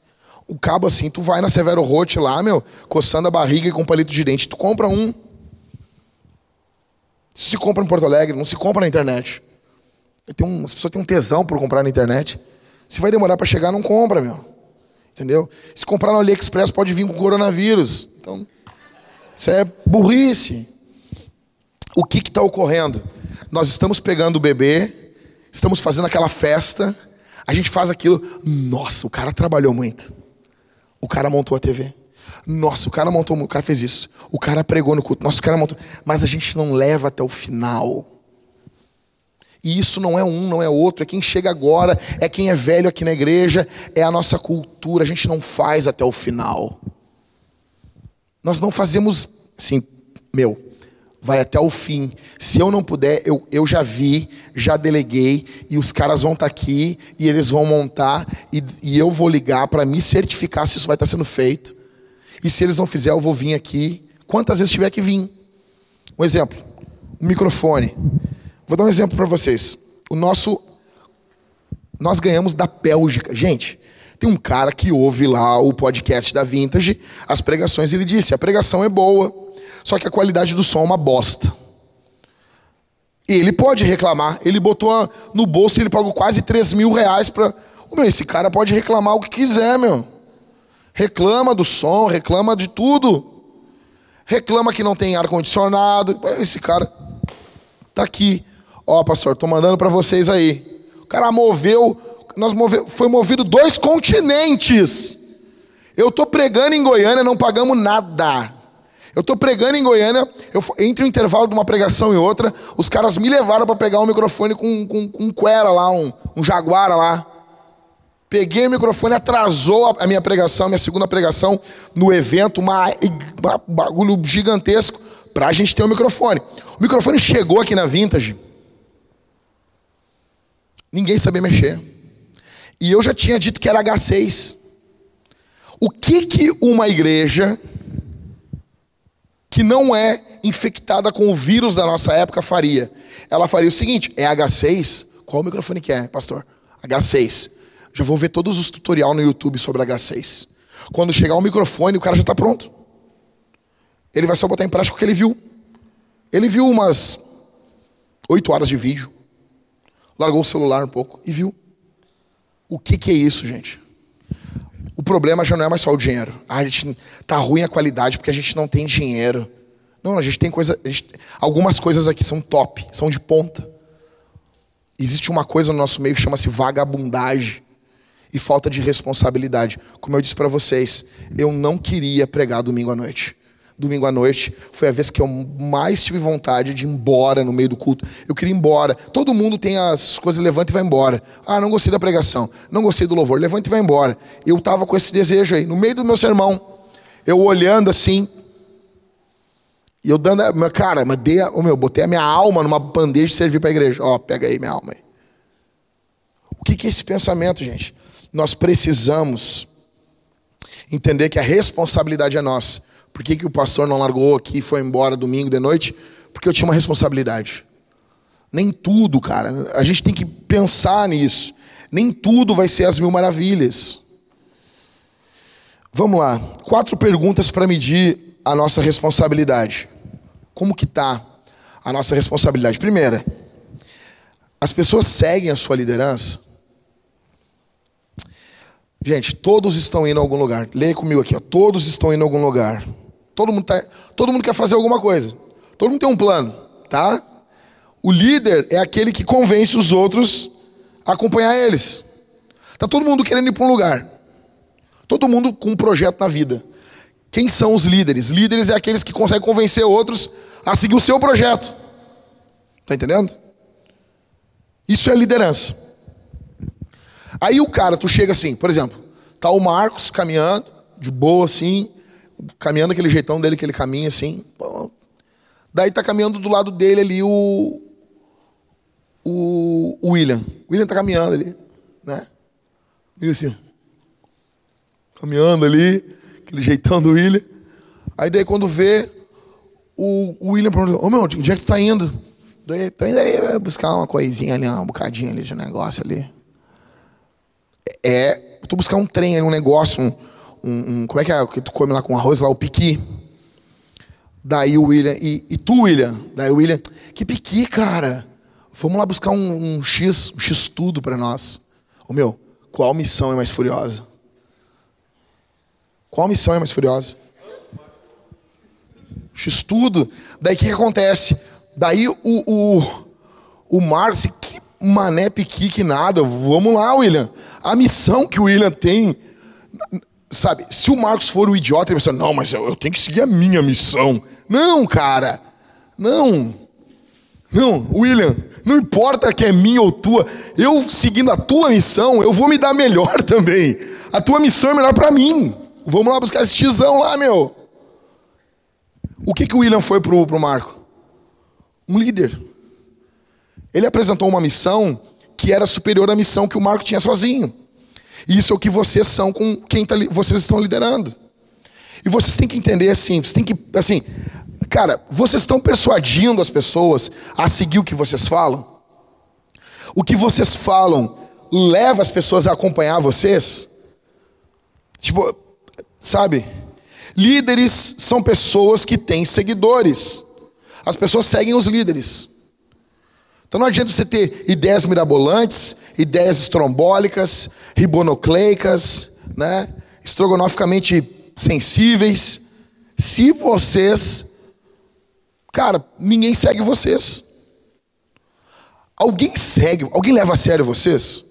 Speaker 2: O cabo assim, tu vai na Severo Rote lá, meu, coçando a barriga e com palito de dente. Tu compra um. Se compra em Porto Alegre, não se compra na internet. Tem um, as pessoas têm um tesão por comprar na internet. Se vai demorar para chegar, não compra, meu. Entendeu? Se comprar no AliExpress, pode vir com coronavírus. Então, isso é burrice. O que está ocorrendo? Nós estamos pegando o bebê, estamos fazendo aquela festa, a gente faz aquilo. Nossa, o cara trabalhou muito. O cara montou a TV. Nossa, o cara montou, o cara fez isso. O cara pregou no culto. Nossa, o cara montou. Mas a gente não leva até o final. E isso não é um, não é outro, é quem chega agora, é quem é velho aqui na igreja, é a nossa cultura, a gente não faz até o final. Nós não fazemos assim, meu, vai até o fim. Se eu não puder, eu, eu já vi, já deleguei, e os caras vão estar tá aqui, e eles vão montar, e, e eu vou ligar para me certificar se isso vai estar tá sendo feito. E se eles não fizerem, eu vou vir aqui. Quantas vezes tiver que vir? Um exemplo, um microfone. Vou dar um exemplo para vocês. O nosso. Nós ganhamos da Bélgica. Gente, tem um cara que ouve lá o podcast da Vintage, as pregações, ele disse: a pregação é boa, só que a qualidade do som é uma bosta. Ele pode reclamar. Ele botou no bolso, ele pagou quase 3 mil reais para. Meu, esse cara pode reclamar o que quiser, meu. Reclama do som, reclama de tudo. Reclama que não tem ar-condicionado. Esse cara tá aqui. Ó, pastor, tô mandando para vocês aí. O cara moveu, nós foi movido dois continentes. Eu tô pregando em Goiânia, não pagamos nada. Eu estou pregando em Goiânia, eu, entre o intervalo de uma pregação e outra, os caras me levaram para pegar um microfone com, com, com um Quera lá, um, um Jaguara lá. Peguei o microfone, atrasou a minha pregação, minha segunda pregação no evento, um bagulho gigantesco, para a gente ter o um microfone. O microfone chegou aqui na Vintage, ninguém sabia mexer. E eu já tinha dito que era H6. O que, que uma igreja que não é infectada com o vírus da nossa época faria? Ela faria o seguinte: é H6? Qual o microfone que é, pastor? H6. Já vou ver todos os tutorial no YouTube sobre H6. Quando chegar o microfone, o cara já está pronto. Ele vai só botar em prática o que ele viu. Ele viu umas oito horas de vídeo, largou o celular um pouco e viu. O que, que é isso, gente? O problema já não é mais só o dinheiro. Ah, a gente tá ruim a qualidade porque a gente não tem dinheiro. Não, a gente tem coisa. Gente, algumas coisas aqui são top, são de ponta. Existe uma coisa no nosso meio que chama-se vagabundagem e falta de responsabilidade. Como eu disse para vocês, eu não queria pregar domingo à noite domingo à noite, foi a vez que eu mais tive vontade de ir embora no meio do culto. Eu queria ir embora. Todo mundo tem as coisas, levanta e vai embora. Ah, não gostei da pregação, não gostei do louvor, levanta e vai embora. Eu estava com esse desejo aí, no meio do meu sermão, eu olhando assim, e eu dando, cara, mas dei, oh meu, botei a minha alma numa bandeja e servi para a igreja. Ó, oh, pega aí minha alma aí. O que, que é esse pensamento, gente? Nós precisamos entender que a responsabilidade é nossa. Por que, que o pastor não largou aqui e foi embora domingo de noite? Porque eu tinha uma responsabilidade. Nem tudo, cara. A gente tem que pensar nisso. Nem tudo vai ser as mil maravilhas. Vamos lá. Quatro perguntas para medir a nossa responsabilidade. Como que tá a nossa responsabilidade? Primeira, as pessoas seguem a sua liderança? Gente, todos estão indo a algum lugar. Leia comigo aqui, ó. Todos estão indo a algum lugar. Todo mundo, tá, todo mundo quer fazer alguma coisa. Todo mundo tem um plano, tá? O líder é aquele que convence os outros a acompanhar eles. Tá todo mundo querendo ir para um lugar. Todo mundo com um projeto na vida. Quem são os líderes? Líderes é aqueles que conseguem convencer outros a seguir o seu projeto. Tá entendendo? Isso é liderança. Aí o cara, tu chega assim, por exemplo, tá o Marcos caminhando, de boa assim, caminhando aquele jeitão dele que ele caminha assim. Daí tá caminhando do lado dele ali o, o, William. O William tá caminhando ali, né? Ele assim, caminhando ali, aquele jeitão do William. Aí daí quando vê, o, o William pergunta, ô meu, onde é que tu tá indo? Daí, tô indo ali buscar uma coisinha ali, um bocadinho ali de negócio ali. É, tô buscar um trem ali, um negócio, um, um, um, como é que é que tu come lá com arroz lá, o piqui. Daí o William, e, e tu, William? Daí o William, que piqui, cara? Vamos lá buscar um, um X, um X tudo para nós. O meu, qual missão é mais furiosa? Qual missão é mais furiosa? X tudo. Daí o que, que, acontece? Daí o, o, o Marcos, que mané piqui que nada. Vamos lá, William. A missão que o William tem Sabe, se o Marcos for um idiota, ele vai pensar, não, mas eu, eu tenho que seguir a minha missão. Não, cara. Não. Não, William, não importa que é minha ou tua, eu seguindo a tua missão, eu vou me dar melhor também. A tua missão é melhor para mim. Vamos lá buscar esse tizão lá, meu. O que, que o William foi pro, pro Marco? Um líder. Ele apresentou uma missão que era superior à missão que o Marco tinha sozinho. Isso é o que vocês são com quem tá, vocês estão liderando. E vocês têm que entender assim, vocês têm que, assim, cara, vocês estão persuadindo as pessoas a seguir o que vocês falam? O que vocês falam leva as pessoas a acompanhar vocês? Tipo, sabe? Líderes são pessoas que têm seguidores. As pessoas seguem os líderes. Então não adianta você ter ideias mirabolantes, ideias estrombólicas, ribonucleicas, né? estrogonoficamente sensíveis, se vocês, cara, ninguém segue vocês. Alguém segue, alguém leva a sério vocês?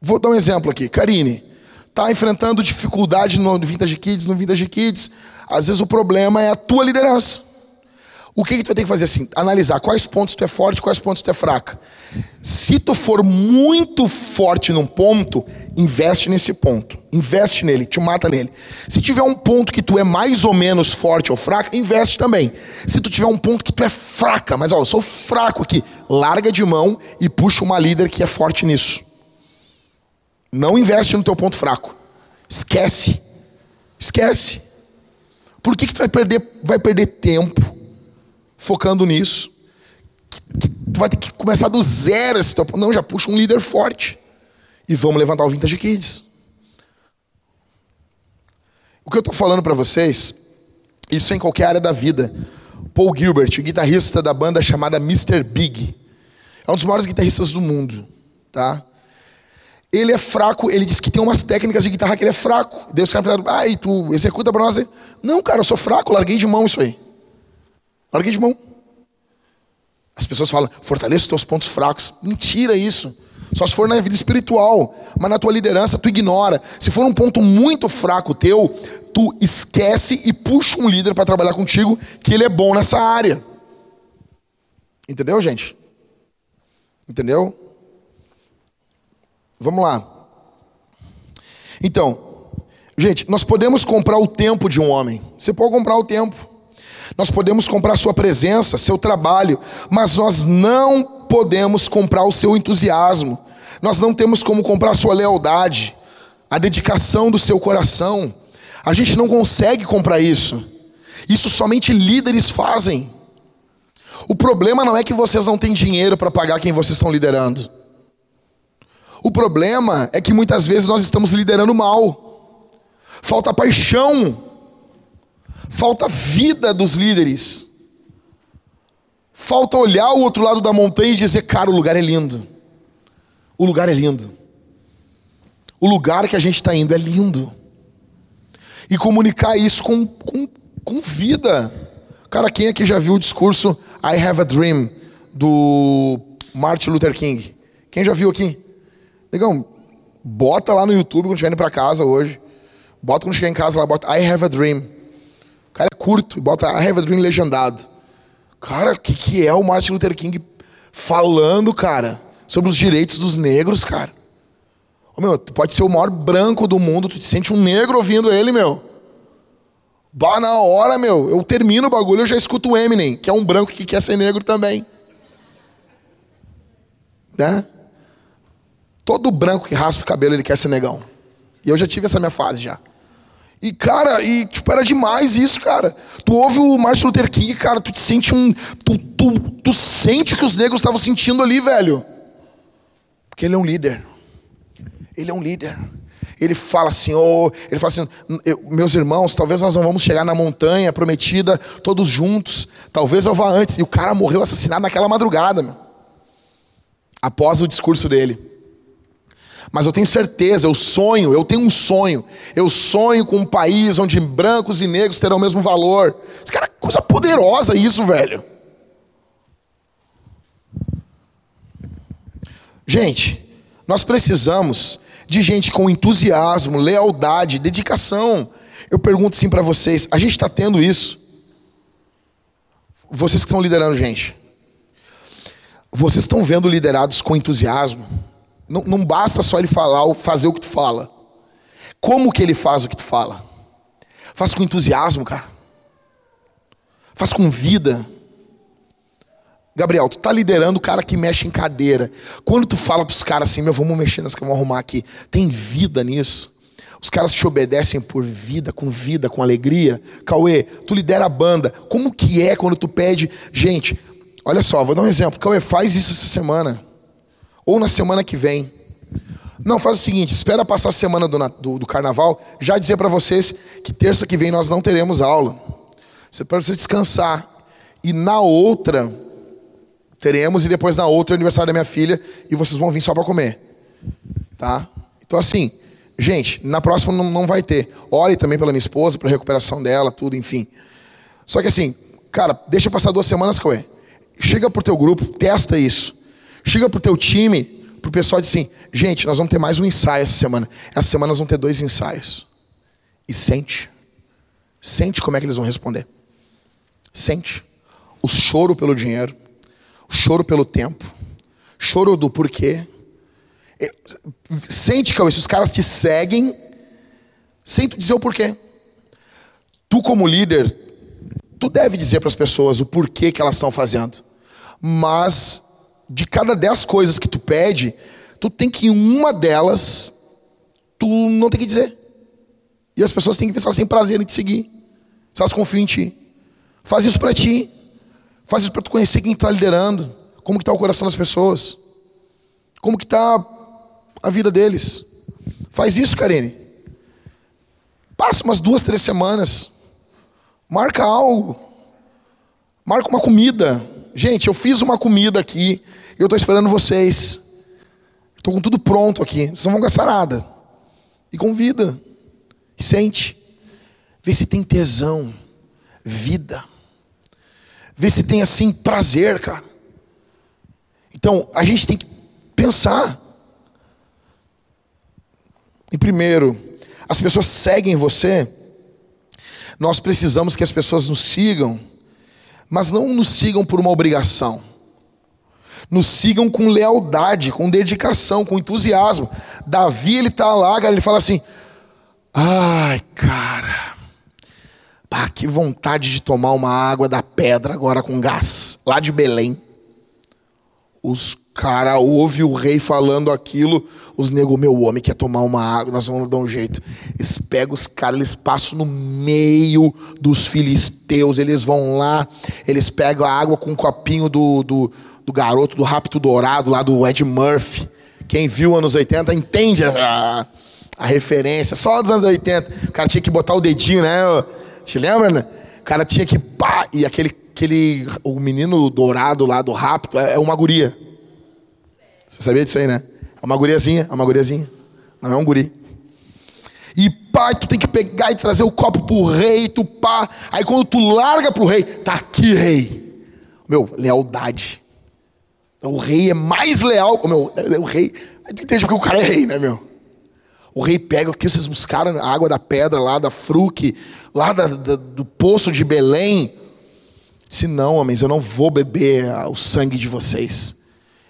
Speaker 2: Vou dar um exemplo aqui. Karine, está enfrentando dificuldade no Vintage Kids, no Vintage Kids. Às vezes o problema é a tua liderança. O que, que tu vai ter que fazer assim? Analisar quais pontos tu é forte, quais pontos tu é fraca. Se tu for muito forte num ponto, investe nesse ponto. Investe nele, te mata nele. Se tiver um ponto que tu é mais ou menos forte ou fraca, investe também. Se tu tiver um ponto que tu é fraca, mas ó, eu sou fraco aqui, larga de mão e puxa uma líder que é forte nisso. Não investe no teu ponto fraco. Esquece. Esquece. Por que, que tu vai perder, vai perder tempo focando nisso? Que, tu vai ter que começar do zero esse teu Não, já puxa um líder forte. E vamos levantar o Vintage Kids. O que eu estou falando para vocês, isso é em qualquer área da vida. Paul Gilbert, o guitarrista da banda chamada Mr. Big, é um dos maiores guitarristas do mundo, tá? Ele é fraco, ele diz que tem umas técnicas de guitarra que ele é fraco. Deus perguntar, ah, e tu executa para nós? Não, cara, eu sou fraco, larguei de mão isso aí. Larguei de mão. As pessoas falam, fortaleça os teus pontos fracos. Mentira isso. Só se for na vida espiritual. Mas na tua liderança, tu ignora. Se for um ponto muito fraco teu, tu esquece e puxa um líder para trabalhar contigo, que ele é bom nessa área. Entendeu, gente? Entendeu? Vamos lá. Então, gente, nós podemos comprar o tempo de um homem. Você pode comprar o tempo. Nós podemos comprar sua presença, seu trabalho, mas nós não podemos comprar o seu entusiasmo. Nós não temos como comprar sua lealdade, a dedicação do seu coração. A gente não consegue comprar isso. Isso somente líderes fazem. O problema não é que vocês não têm dinheiro para pagar quem vocês estão liderando. O problema é que muitas vezes nós estamos liderando mal. Falta paixão. Falta vida dos líderes. Falta olhar o outro lado da montanha e dizer: cara, o lugar é lindo. O lugar é lindo. O lugar que a gente está indo é lindo. E comunicar isso com, com, com vida. Cara, quem aqui já viu o discurso I Have a Dream do Martin Luther King? Quem já viu aqui? Negão, bota lá no YouTube quando estiver indo para casa hoje. Bota quando chegar em casa lá, bota I Have a Dream. Cara é curto, bota I Have a Dream legendado. Cara, o que, que é o Martin Luther King falando, cara, sobre os direitos dos negros, cara? Ô, meu, tu pode ser o maior branco do mundo, tu te sente um negro ouvindo ele, meu. Bah, na hora, meu, eu termino o bagulho, eu já escuto o Eminem, que é um branco que quer ser negro também. Né? Todo branco que raspa o cabelo, ele quer ser negão. E eu já tive essa minha fase já. E, cara, e, tipo, era demais isso, cara. Tu ouve o Martin Luther King, cara, tu te sente um. Tu, tu, tu sente o que os negros estavam sentindo ali, velho. Porque ele é um líder. Ele é um líder. Ele fala assim, oh, ele fala assim, eu, meus irmãos, talvez nós não vamos chegar na montanha prometida todos juntos. Talvez eu vá antes. E o cara morreu assassinado naquela madrugada, meu. Após o discurso dele. Mas eu tenho certeza, eu sonho, eu tenho um sonho. Eu sonho com um país onde brancos e negros terão o mesmo valor. Esse cara, coisa poderosa isso, velho. Gente, nós precisamos de gente com entusiasmo, lealdade, dedicação. Eu pergunto sim para vocês: a gente está tendo isso? Vocês que estão liderando, gente, vocês estão vendo liderados com entusiasmo? Não, não basta só ele falar ou fazer o que tu fala. Como que ele faz o que tu fala? Faz com entusiasmo, cara. Faz com vida. Gabriel, tu tá liderando o cara que mexe em cadeira. Quando tu fala pros caras assim, meu, vamos mexer nas que vamos arrumar aqui. Tem vida nisso. Os caras te obedecem por vida, com vida, com alegria. Cauê, tu lidera a banda. Como que é quando tu pede. Gente, olha só, vou dar um exemplo. Cauê, faz isso essa semana. Ou na semana que vem. Não, faz o seguinte: espera passar a semana do, do, do carnaval. Já dizer para vocês que terça que vem nós não teremos aula. Para você descansar. E na outra, teremos. E depois na outra, é aniversário da minha filha. E vocês vão vir só para comer. Tá? Então, assim. Gente, na próxima não, não vai ter. Ore também pela minha esposa, para recuperação dela, tudo, enfim. Só que assim, cara, deixa passar duas semanas, Cauê. Chega pro teu grupo, testa isso. Chega pro teu time, pro pessoal e diz assim, gente, nós vamos ter mais um ensaio essa semana. Essa semana nós vamos ter dois ensaios. E sente. Sente como é que eles vão responder. Sente. O choro pelo dinheiro, o choro pelo tempo, choro do porquê, Sente, Cauê, se os caras te seguem, sem tu dizer o porquê. Tu, como líder, tu deve dizer para as pessoas o porquê que elas estão fazendo. Mas, de cada dez coisas que tu pede, tu tem que, uma delas, tu não tem que dizer. E as pessoas têm que pensar sem prazer em te seguir. Se elas confiam em ti. Faz isso para ti. Faz isso para tu conhecer quem está liderando. Como que está o coração das pessoas. Como que está a vida deles. Faz isso, Karine. Passa umas duas, três semanas. Marca algo. Marca uma comida. Gente, eu fiz uma comida aqui. Eu estou esperando vocês. Estou com tudo pronto aqui. Vocês não vão gastar nada. E convida. E sente. Vê se tem tesão. Vida. Vê se tem assim prazer, cara. Então, a gente tem que pensar. E primeiro, as pessoas seguem você. Nós precisamos que as pessoas nos sigam, mas não nos sigam por uma obrigação. Nos sigam com lealdade, com dedicação, com entusiasmo. Davi, ele tá lá, cara, ele fala assim: "Ai, cara, pá, que vontade de tomar uma água da pedra agora com gás, lá de Belém." Os cara ouve o rei falando aquilo, os nego, meu homem quer tomar uma água, nós vamos dar um jeito. Eles pegam os caras, eles passam no meio dos filisteus, eles vão lá, eles pegam a água com um copinho do, do, do garoto do Rapto Dourado, lá do Ed Murphy. Quem viu anos 80 entende a, a referência, só dos anos 80. O cara tinha que botar o dedinho, né? Te lembra, né? O cara tinha que pá, e aquele, aquele o menino dourado lá do Rapto é, é uma guria. Você sabia disso aí, né? É uma guriazinha, é uma guriazinha. Não é um guri. E pai, tu tem que pegar e trazer o copo pro rei, tu pá. Aí quando tu larga pro rei, tá aqui, rei. Meu, lealdade. O rei é mais leal. Meu, o rei. Aí tu entende porque o cara é rei, né, meu? O rei pega o que vocês buscaram, a água da pedra lá da Fruque, lá da, da, do poço de Belém. Se não, homens, eu não vou beber o sangue de vocês.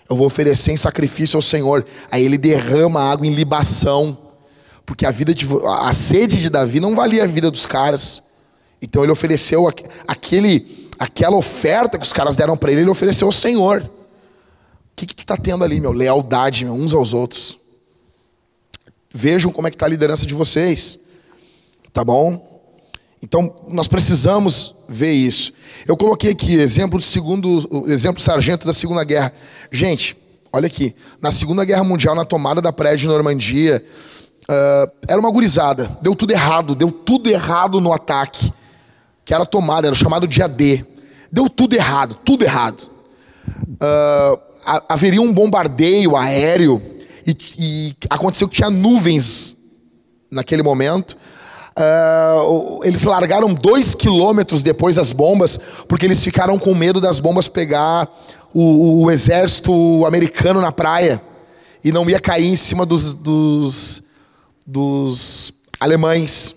Speaker 2: Eu vou oferecer em sacrifício ao Senhor. Aí ele derrama água em libação. Porque a vida de, a sede de Davi não valia a vida dos caras. Então ele ofereceu aquele, aquela oferta que os caras deram para ele, ele ofereceu ao Senhor. Que, que tu está tendo ali, meu? Lealdade, meu, uns aos outros. Vejam como é que está a liderança de vocês. Tá bom? Então, nós precisamos ver isso. Eu coloquei aqui exemplo de segundo, exemplo sargento da Segunda Guerra. Gente, olha aqui. Na Segunda Guerra Mundial, na tomada da praia de Normandia, uh, era uma gurizada. Deu tudo errado, deu tudo errado no ataque. Que era tomada, era chamado dia D. Deu tudo errado, tudo errado. Uh, haveria um bombardeio aéreo e, e aconteceu que tinha nuvens naquele momento. Uh, eles largaram dois quilômetros depois das bombas, porque eles ficaram com medo das bombas pegar o, o exército americano na praia e não ia cair em cima dos, dos, dos alemães.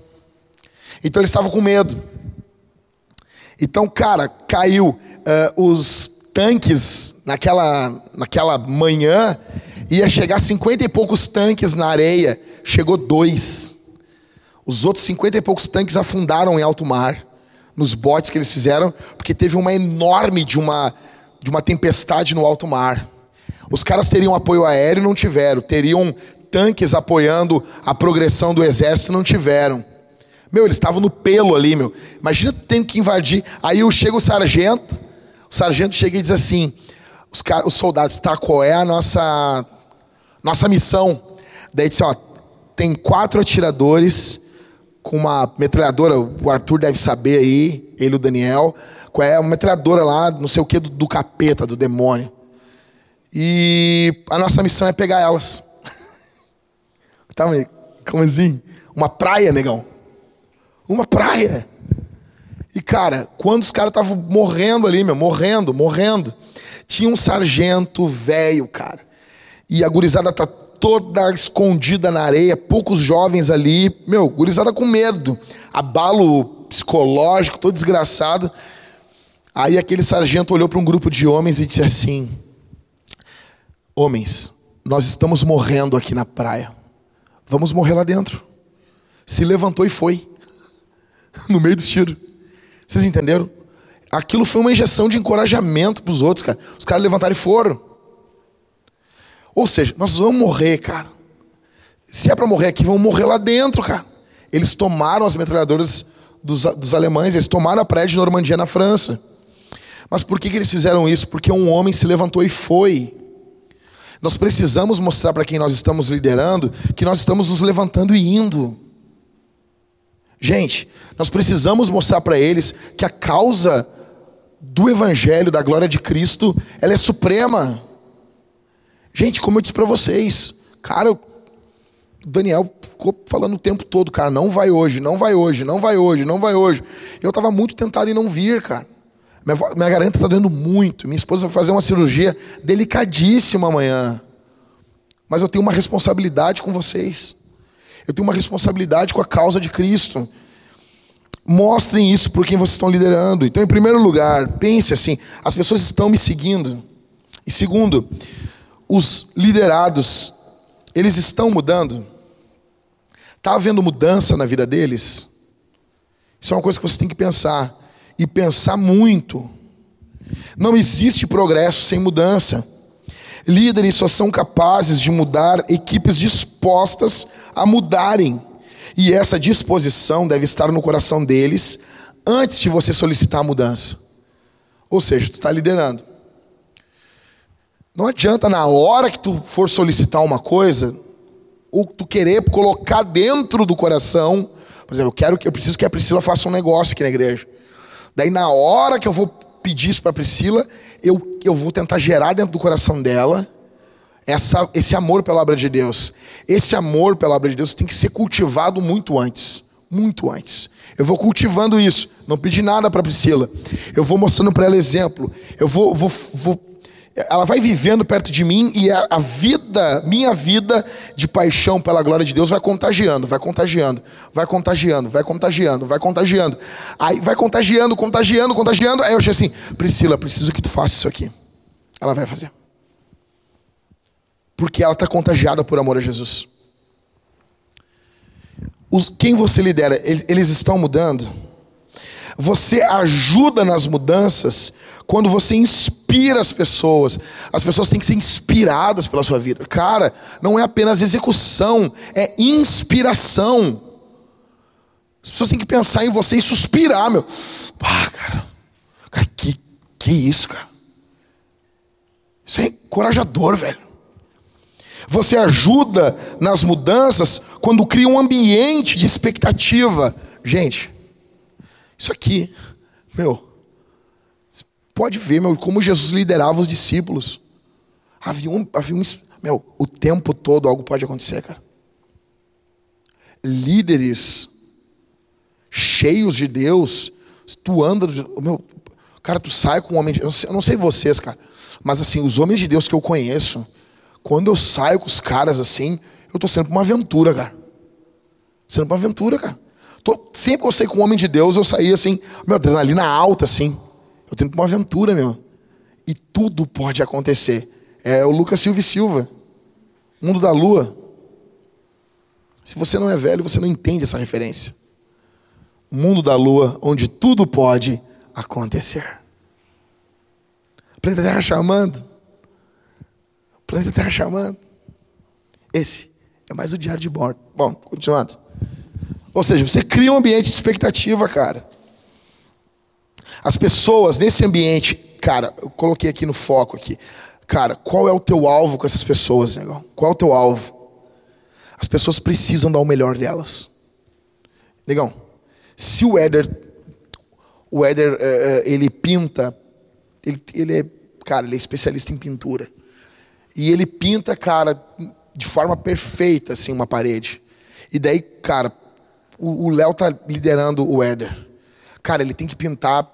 Speaker 2: Então eles estavam com medo. Então, cara, caiu uh, os tanques naquela, naquela manhã, ia chegar cinquenta e poucos tanques na areia, chegou dois. Os outros 50 e poucos tanques afundaram em alto mar, nos botes que eles fizeram, porque teve uma enorme de uma, de uma tempestade no alto mar. Os caras teriam apoio aéreo, não tiveram. Teriam tanques apoiando a progressão do exército, não tiveram. Meu, eles estavam no pelo ali, meu. Imagina tendo que invadir. Aí chega o sargento, o sargento chega e diz assim: os, caras, os soldados, tá, qual é a nossa, nossa missão? Daí disse, ó, tem quatro atiradores com uma metralhadora, o Arthur deve saber aí, ele e o Daniel, qual é uma metralhadora lá, não sei o que, do, do capeta, do demônio. E a nossa missão é pegar elas. tá, como assim? Uma praia, negão. Uma praia. E, cara, quando os caras estavam morrendo ali, meu, morrendo, morrendo, tinha um sargento velho, cara. E a gurizada tá toda escondida na areia, poucos jovens ali, meu, gurizada com medo, abalo psicológico, todo desgraçado. Aí aquele sargento olhou para um grupo de homens e disse assim: Homens, nós estamos morrendo aqui na praia. Vamos morrer lá dentro. Se levantou e foi. No meio dos tiros. Vocês entenderam? Aquilo foi uma injeção de encorajamento para os outros, cara. Os caras levantaram e foram. Ou seja, nós vamos morrer, cara. Se é para morrer aqui, vamos morrer lá dentro, cara. Eles tomaram as metralhadoras dos, dos alemães, eles tomaram a praia de Normandia na França. Mas por que, que eles fizeram isso? Porque um homem se levantou e foi. Nós precisamos mostrar para quem nós estamos liderando que nós estamos nos levantando e indo. Gente, nós precisamos mostrar para eles que a causa do evangelho, da glória de Cristo, ela é suprema. Gente, como eu disse para vocês, cara, o Daniel ficou falando o tempo todo, cara, não vai hoje, não vai hoje, não vai hoje, não vai hoje. Eu estava muito tentado em não vir, cara. Minha, minha está doendo muito. Minha esposa vai fazer uma cirurgia delicadíssima amanhã. Mas eu tenho uma responsabilidade com vocês. Eu tenho uma responsabilidade com a causa de Cristo. Mostrem isso por quem vocês estão liderando. Então, em primeiro lugar, pense assim: as pessoas estão me seguindo. E segundo, os liderados, eles estão mudando? Está havendo mudança na vida deles? Isso é uma coisa que você tem que pensar e pensar muito. Não existe progresso sem mudança. Líderes só são capazes de mudar equipes dispostas a mudarem. E essa disposição deve estar no coração deles antes de você solicitar a mudança. Ou seja, tu está liderando. Não adianta na hora que tu for solicitar uma coisa, ou tu querer colocar dentro do coração, por exemplo, eu quero eu preciso que a Priscila faça um negócio aqui na igreja. Daí, na hora que eu vou pedir isso para a Priscila, eu, eu vou tentar gerar dentro do coração dela essa, esse amor pela obra de Deus. Esse amor pela obra de Deus tem que ser cultivado muito antes. Muito antes. Eu vou cultivando isso. Não pedi nada para Priscila. Eu vou mostrando para ela exemplo. Eu vou, vou, vou ela vai vivendo perto de mim e a, a, vida, minha vida de paixão pela glória de Deus vai contagiando, vai contagiando, vai contagiando, vai contagiando, vai contagiando. Aí vai contagiando, contagiando, contagiando. Aí eu achei assim, Priscila, preciso que tu faça isso aqui. Ela vai fazer. Porque ela está contagiada por amor a Jesus. Os, quem você lidera, eles estão mudando? Você ajuda nas mudanças quando você inspira as pessoas. As pessoas têm que ser inspiradas pela sua vida. Cara, não é apenas execução, é inspiração. As pessoas têm que pensar em você e suspirar, meu. Ah, cara. Cara, que, que isso, cara? Isso é encorajador, velho. Você ajuda nas mudanças quando cria um ambiente de expectativa. Gente, isso aqui, meu, pode ver, meu, como Jesus liderava os discípulos. Havia um, havia um, meu, o tempo todo algo pode acontecer, cara. Líderes cheios de Deus, tu anda, meu, cara, tu sai com um homem, eu, não sei, eu não sei vocês, cara, mas assim, os homens de Deus que eu conheço, quando eu saio com os caras assim, eu tô sendo uma aventura, cara. Sendo uma aventura, cara. Tô, sempre que eu saí com um homem de Deus, eu saí assim, meu, adrenalina alta, assim. Eu tenho uma aventura, meu. E tudo pode acontecer. É o Lucas Silva e Silva. Mundo da Lua. Se você não é velho, você não entende essa referência. Mundo da lua, onde tudo pode acontecer. O planeta Terra chamando. O planeta Terra chamando. Esse é mais o diário de bordo. Bom, continuando. Ou seja, você cria um ambiente de expectativa, cara. As pessoas nesse ambiente, cara, eu coloquei aqui no foco aqui. Cara, qual é o teu alvo com essas pessoas, negão? Qual é o teu alvo? As pessoas precisam dar o melhor delas. Negão, se o Éder, o Éder, uh, ele pinta, ele, ele é, cara, ele é especialista em pintura. E ele pinta, cara, de forma perfeita, assim, uma parede. E daí, cara, o Léo tá liderando o Éder. Cara, ele tem que pintar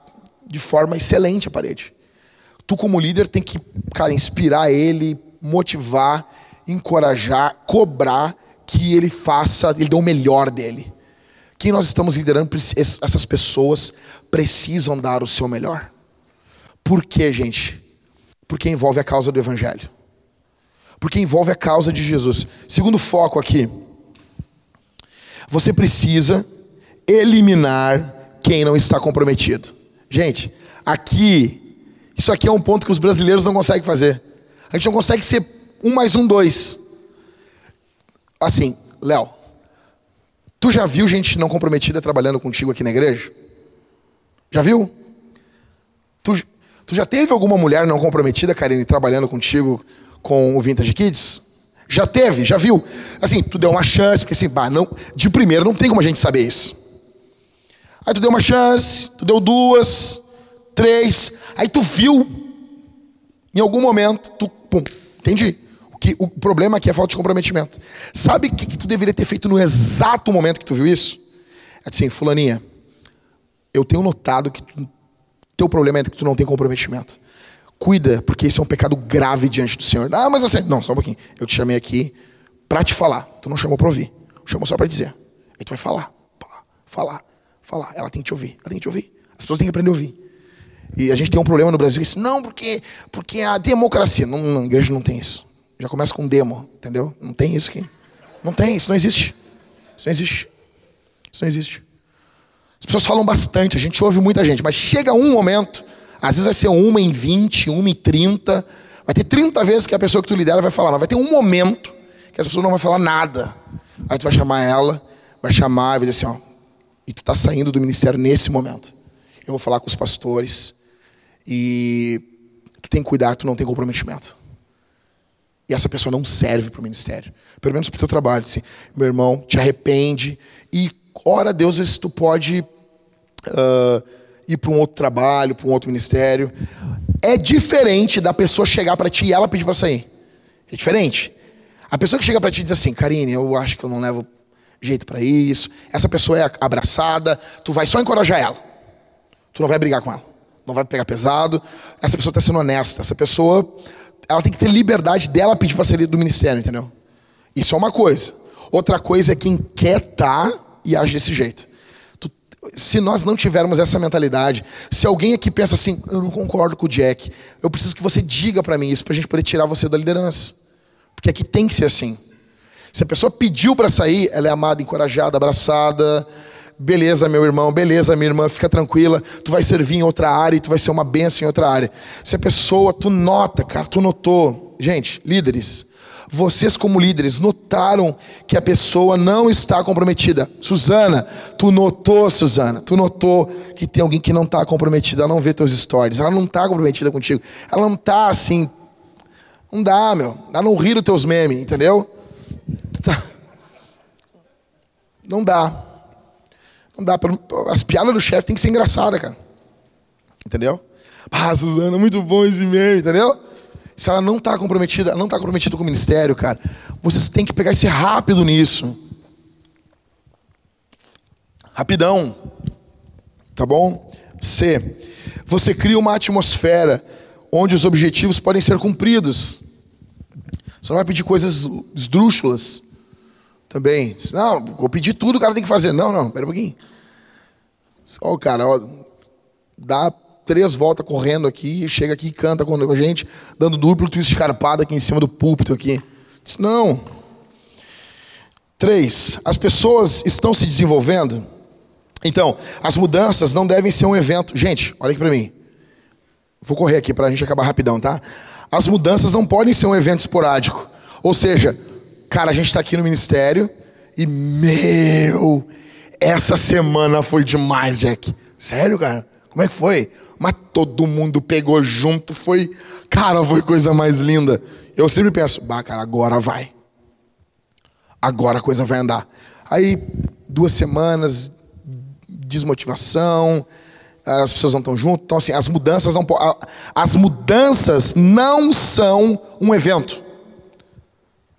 Speaker 2: de forma excelente a parede. Tu, como líder, tem que, cara, inspirar ele, motivar, encorajar, cobrar que ele faça, ele dê o melhor dele. Quem nós estamos liderando, essas pessoas precisam dar o seu melhor. Por quê, gente? Porque envolve a causa do Evangelho. Porque envolve a causa de Jesus. Segundo foco aqui. Você precisa eliminar quem não está comprometido. Gente, aqui, isso aqui é um ponto que os brasileiros não conseguem fazer. A gente não consegue ser um mais um, dois. Assim, Léo, tu já viu gente não comprometida trabalhando contigo aqui na igreja? Já viu? Tu, tu já teve alguma mulher não comprometida, Karine, trabalhando contigo com o Vintage Kids? Já teve, já viu? Assim, tu deu uma chance, porque assim, bah, não, de primeiro não tem como a gente saber isso. Aí tu deu uma chance, tu deu duas, três, aí tu viu, em algum momento, tu, pum, entendi que o problema aqui é falta de comprometimento. Sabe o que, que tu deveria ter feito no exato momento que tu viu isso? É assim, fulaninha, eu tenho notado que tu, teu problema é que tu não tem comprometimento. Cuida, porque esse é um pecado grave diante do Senhor. Ah, mas você. Não, só um pouquinho. Eu te chamei aqui para te falar. Tu não chamou para ouvir. Chamou só para dizer. Aí tu vai falar. Falar. Falar. Ela tem que te ouvir. Ela tem que te ouvir. As pessoas têm que aprender a ouvir. E a gente tem um problema no Brasil. Isso, não, porque, porque a democracia. Não, não, a igreja não tem isso. Já começa com demo, entendeu? Não tem isso aqui. Não tem, isso não existe. Isso não existe. Isso não existe. As pessoas falam bastante, a gente ouve muita gente, mas chega um momento, às vezes vai ser uma em 20, uma em 30, vai ter 30 vezes que a pessoa que tu lidera vai falar, mas vai ter um momento que essa pessoa não vai falar nada. Aí tu vai chamar ela, vai chamar e vai dizer assim, ó, e tu está saindo do ministério nesse momento. Eu vou falar com os pastores e tu tem que cuidar, tu não tem comprometimento. E essa pessoa não serve para o ministério. Pelo menos para o teu trabalho. Assim, meu irmão, te arrepende e ora a Deus se tu pode uh, ir para um outro trabalho, para um outro ministério. É diferente da pessoa chegar para ti e ela pedir para sair. É diferente. A pessoa que chega para ti e diz assim, Karine, eu acho que eu não levo jeito para isso. Essa pessoa é abraçada, tu vai só encorajar ela. Tu não vai brigar com ela. Não vai pegar pesado. Essa pessoa está sendo honesta. Essa pessoa ela tem que ter liberdade dela pedir para sair do ministério, entendeu? Isso é uma coisa. Outra coisa é quem quer estar tá e age desse jeito. Se nós não tivermos essa mentalidade, se alguém aqui pensa assim, eu não concordo com o Jack, eu preciso que você diga para mim isso para a gente poder tirar você da liderança, porque aqui tem que ser assim. Se a pessoa pediu para sair, ela é amada, encorajada, abraçada, Beleza, meu irmão, beleza, minha irmã, fica tranquila. Tu vai servir em outra área e tu vai ser uma benção em outra área. Se a pessoa, tu nota, cara, tu notou. Gente, líderes, vocês como líderes notaram que a pessoa não está comprometida. Suzana, tu notou, Suzana, tu notou que tem alguém que não está comprometida, ela não vê teus stories, ela não está comprometida contigo, ela não está assim. Não dá, meu. Ela não ri dos teus memes, entendeu? Tá. Não dá. Não dá. As piadas do chefe tem que ser engraçada, cara. Entendeu? Ah, Suzana, muito bom esse meme, entendeu? Se ela não está comprometida, não está comprometida com o ministério, cara, vocês têm que pegar esse rápido nisso. Rapidão. Tá bom? C. Você cria uma atmosfera onde os objetivos podem ser cumpridos. Você não vai pedir coisas esdrúxulas também. Não, vou pedir tudo, o cara tem que fazer. Não, não, pera um pouquinho. Ó, o cara, ó, dá três voltas correndo aqui, chega aqui e canta com a gente, dando duplo twist escarpado aqui em cima do púlpito aqui. Diz, não. Três, as pessoas estão se desenvolvendo. Então, as mudanças não devem ser um evento. Gente, olha aqui para mim. Vou correr aqui para a gente acabar rapidão, tá? As mudanças não podem ser um evento esporádico. Ou seja, cara, a gente está aqui no ministério e, meu, essa semana foi demais, Jack. Sério, cara? Como é que foi? Mas todo mundo pegou junto, foi. Cara, foi coisa mais linda. Eu sempre penso, bah, cara, agora vai. Agora a coisa vai andar. Aí, duas semanas, desmotivação, as pessoas não estão juntas. Então, assim, as mudanças não, as mudanças não são um evento.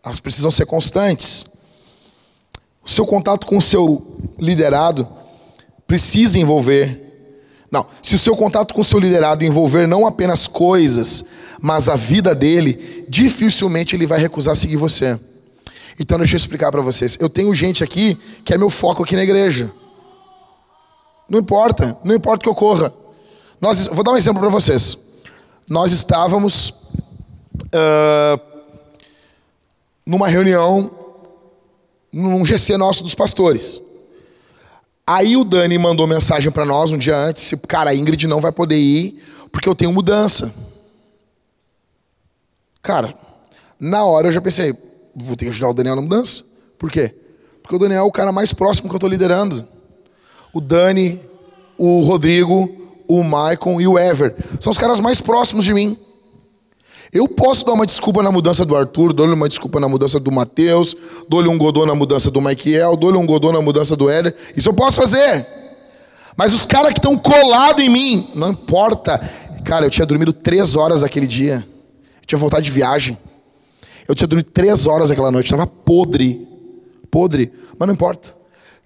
Speaker 2: Elas precisam ser constantes. O seu contato com o seu liderado precisa envolver. Não, se o seu contato com o seu liderado envolver não apenas coisas, mas a vida dele, dificilmente ele vai recusar seguir você. Então deixa eu explicar para vocês. Eu tenho gente aqui que é meu foco aqui na igreja. Não importa, não importa o que ocorra. Nós, vou dar um exemplo para vocês. Nós estávamos uh, numa reunião, num GC nosso dos pastores. Aí o Dani mandou mensagem para nós um dia antes, cara, a Ingrid não vai poder ir porque eu tenho mudança. Cara, na hora eu já pensei, vou ter que ajudar o Daniel na mudança. Por quê? Porque o Daniel é o cara mais próximo que eu estou liderando o Dani, o Rodrigo, o Maicon e o Ever. São os caras mais próximos de mim. Eu posso dar uma desculpa na mudança do Arthur, dou-lhe uma desculpa na mudança do Matheus, dou-lhe um godô na mudança do Michael, dou-lhe um godô na mudança do Éder. Isso eu posso fazer. Mas os caras que estão colados em mim, não importa. Cara, eu tinha dormido três horas aquele dia. Eu tinha voltado de viagem. Eu tinha dormido três horas aquela noite. Estava podre. Podre. Mas não importa.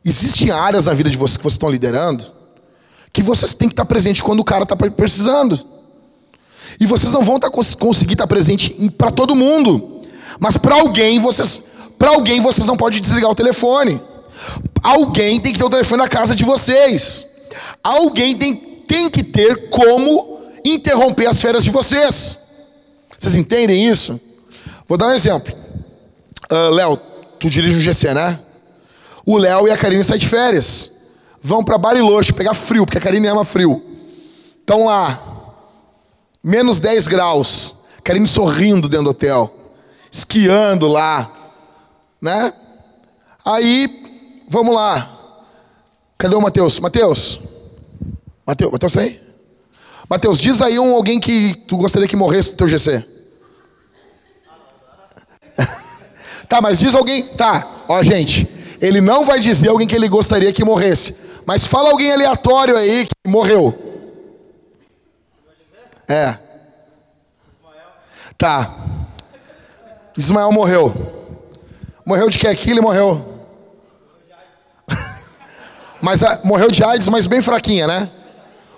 Speaker 2: Existem áreas na vida de vocês que vocês estão liderando que vocês têm que estar presente quando o cara está precisando. E vocês não vão estar, conseguir estar presente para todo mundo. Mas para alguém vocês, para alguém vocês não podem desligar o telefone. Alguém tem que ter o telefone na casa de vocês. Alguém tem, tem que ter como interromper as férias de vocês. Vocês entendem isso? Vou dar um exemplo. Uh, Léo, tu dirige um GC, né? O Léo e a Karine saem de férias. Vão para Bariloche pegar frio, porque a Karine ama frio. Estão lá. Menos 10 graus. Karine sorrindo dentro do hotel. Esquiando lá. Né? Aí, vamos lá. Cadê o Matheus? Matheus? Matheus, Matheus tá aí? Matheus, diz aí um alguém que tu gostaria que morresse no teu GC. tá, mas diz alguém. Tá, ó, gente. Ele não vai dizer alguém que ele gostaria que morresse. Mas fala alguém aleatório aí que morreu. É. Tá. Ismael morreu. Morreu de que aqui ele morreu? mas a, morreu de AIDS, mas bem fraquinha, né?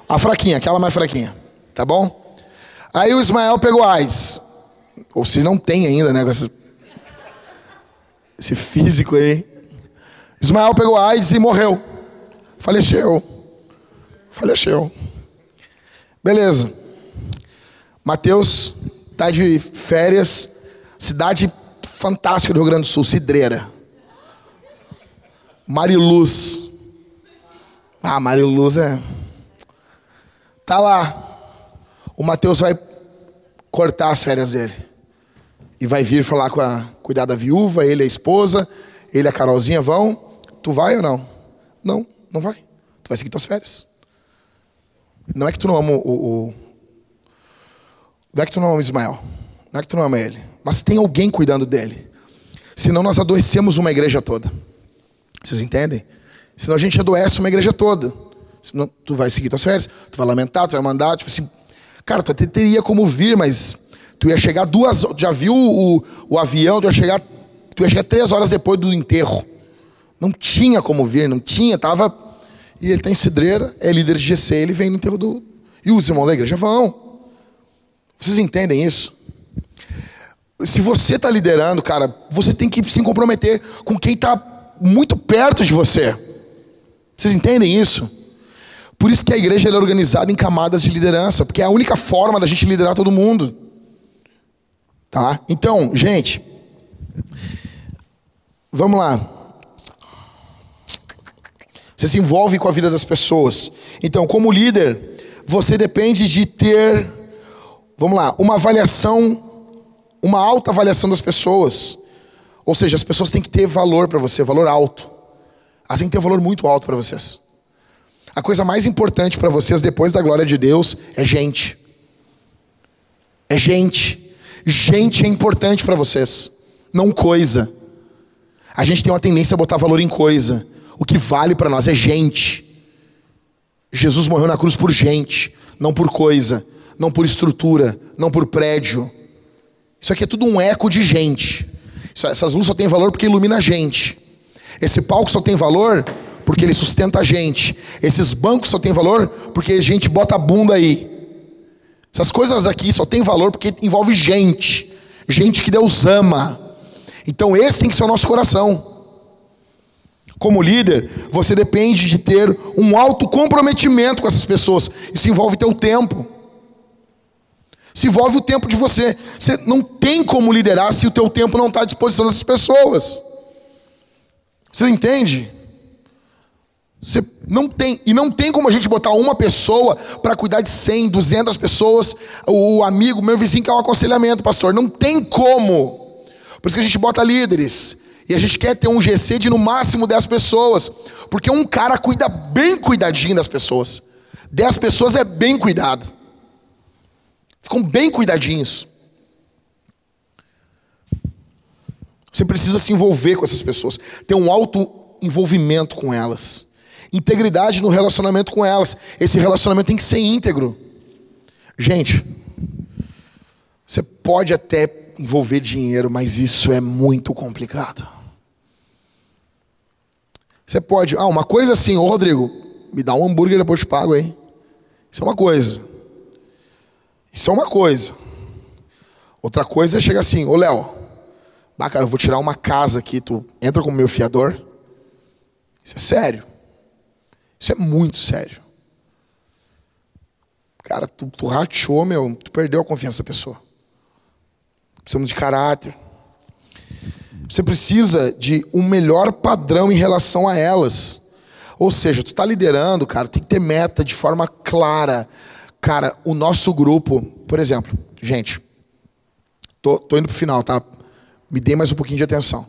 Speaker 2: A fraquinha, aquela mais fraquinha. Tá bom? Aí o Ismael pegou AIDS. Ou se não tem ainda, né? Esse, esse físico aí. Ismael pegou AIDS e morreu. Faleceu. Faleceu. Beleza. Mateus está de férias, cidade fantástica do Rio Grande do Sul, Cidreira. Mariluz. Ah, Mariluz é. Tá lá. O Mateus vai cortar as férias dele. E vai vir falar com a cuidar da viúva, ele a esposa, ele a Carolzinha vão. Tu vai ou não? Não, não vai. Tu vai seguir tuas férias. Não é que tu não ama o, o, Não é que tu não ama o Ismael. Não é que tu não ama ele. Mas tem alguém cuidando dele. Senão nós adoecemos uma igreja toda. Vocês entendem? Senão a gente adoece uma igreja toda. Senão, tu vai seguir tuas férias, tu vai lamentar, tu vai mandar, tipo assim. Cara, tu até teria como vir, mas tu ia chegar duas. Já viu o, o avião, tu ia chegar. Tu ia chegar três horas depois do enterro. Não tinha como vir, não tinha, tava. E ele está em Cidreira, é líder de GC, ele vem no enterro do. E os irmãos da igreja vão. Vocês entendem isso? Se você está liderando, cara, você tem que se comprometer com quem está muito perto de você. Vocês entendem isso? Por isso que a igreja é organizada em camadas de liderança, porque é a única forma da gente liderar todo mundo. Tá? Então, gente, vamos lá. Você se envolve com a vida das pessoas. Então, como líder, você depende de ter, vamos lá, uma avaliação, uma alta avaliação das pessoas. Ou seja, as pessoas têm que ter valor para você, valor alto. Elas têm que ter um valor muito alto para vocês. A coisa mais importante para vocês depois da glória de Deus é gente. É gente. Gente é importante para vocês, não coisa. A gente tem uma tendência a botar valor em coisa. O que vale para nós é gente. Jesus morreu na cruz por gente, não por coisa, não por estrutura, não por prédio. Isso aqui é tudo um eco de gente. Essas luzes só têm valor porque ilumina a gente. Esse palco só tem valor porque ele sustenta a gente. Esses bancos só têm valor porque a gente bota a bunda aí. Essas coisas aqui só têm valor porque envolve gente. Gente que Deus ama. Então esse tem que ser o nosso coração. Como líder, você depende de ter um alto comprometimento com essas pessoas. Isso envolve teu tempo. Se envolve o tempo de você. Você não tem como liderar se o teu tempo não está à disposição dessas pessoas. Você entende? Você não tem, e não tem como a gente botar uma pessoa para cuidar de 100, 200 pessoas, o amigo, meu vizinho que é um aconselhamento, pastor. Não tem como. Por isso que a gente bota líderes. E a gente quer ter um GC de no máximo 10 pessoas. Porque um cara cuida bem cuidadinho das pessoas. 10 pessoas é bem cuidado. Ficam bem cuidadinhos. Você precisa se envolver com essas pessoas, ter um alto envolvimento com elas integridade no relacionamento com elas. Esse relacionamento tem que ser íntegro. Gente, você pode até envolver dinheiro, mas isso é muito complicado. Você pode, ah, uma coisa assim, ô Rodrigo, me dá um hambúrguer depois te pago aí. Isso é uma coisa. Isso é uma coisa. Outra coisa é chegar assim, ô Léo, bah, cara, eu vou tirar uma casa aqui, tu entra como meu fiador. Isso é sério. Isso é muito sério. Cara, tu, tu rachou, meu, tu perdeu a confiança da pessoa. Precisamos de caráter. Você precisa de um melhor padrão em relação a elas. Ou seja, tu está liderando, cara, tem que ter meta de forma clara. Cara, o nosso grupo, por exemplo, gente, tô, tô indo pro final, tá? Me dê mais um pouquinho de atenção.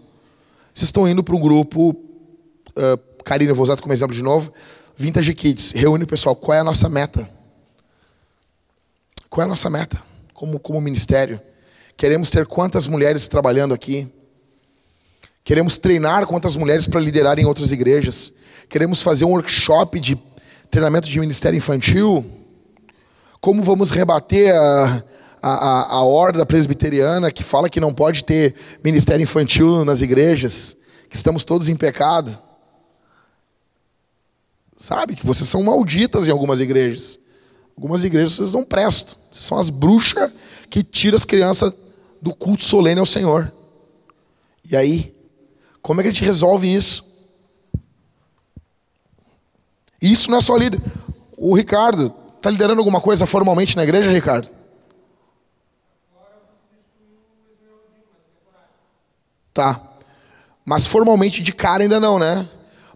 Speaker 2: Vocês estão indo para um grupo, uh, Karina, eu vou usar como exemplo de novo. Vintage Kids, reúne o pessoal. Qual é a nossa meta? Qual é a nossa meta como, como ministério? Queremos ter quantas mulheres trabalhando aqui? Queremos treinar quantas mulheres para liderar em outras igrejas? Queremos fazer um workshop de treinamento de ministério infantil? Como vamos rebater a, a, a, ordem presbiteriana que fala que não pode ter ministério infantil nas igrejas? Que estamos todos em pecado? Sabe? Que vocês são malditas em algumas igrejas. Algumas igrejas vocês não prestam. Vocês são as bruxas que tiram as crianças do culto solene ao Senhor. E aí, como é que a gente resolve isso? Isso não é só líder. O Ricardo, está liderando alguma coisa formalmente na igreja, Ricardo? Tá. Mas formalmente de cara ainda não, né?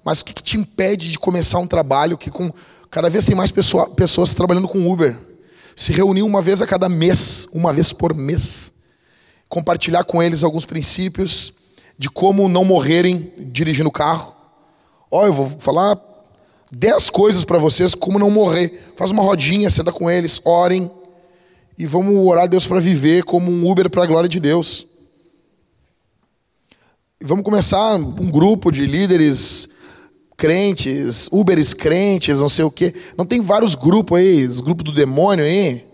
Speaker 2: Mas o que, que te impede de começar um trabalho que com cada vez tem mais pessoa, pessoas trabalhando com Uber? Se reunir uma vez a cada mês, uma vez por mês, compartilhar com eles alguns princípios de como não morrerem dirigindo o carro. Ó, eu vou falar dez coisas para vocês como não morrer. Faz uma rodinha, senta com eles, orem e vamos orar a Deus para viver como um Uber para a glória de Deus. E vamos começar um grupo de líderes crentes, Uberes crentes, não sei o quê. Não tem vários grupos aí, os grupos do demônio aí?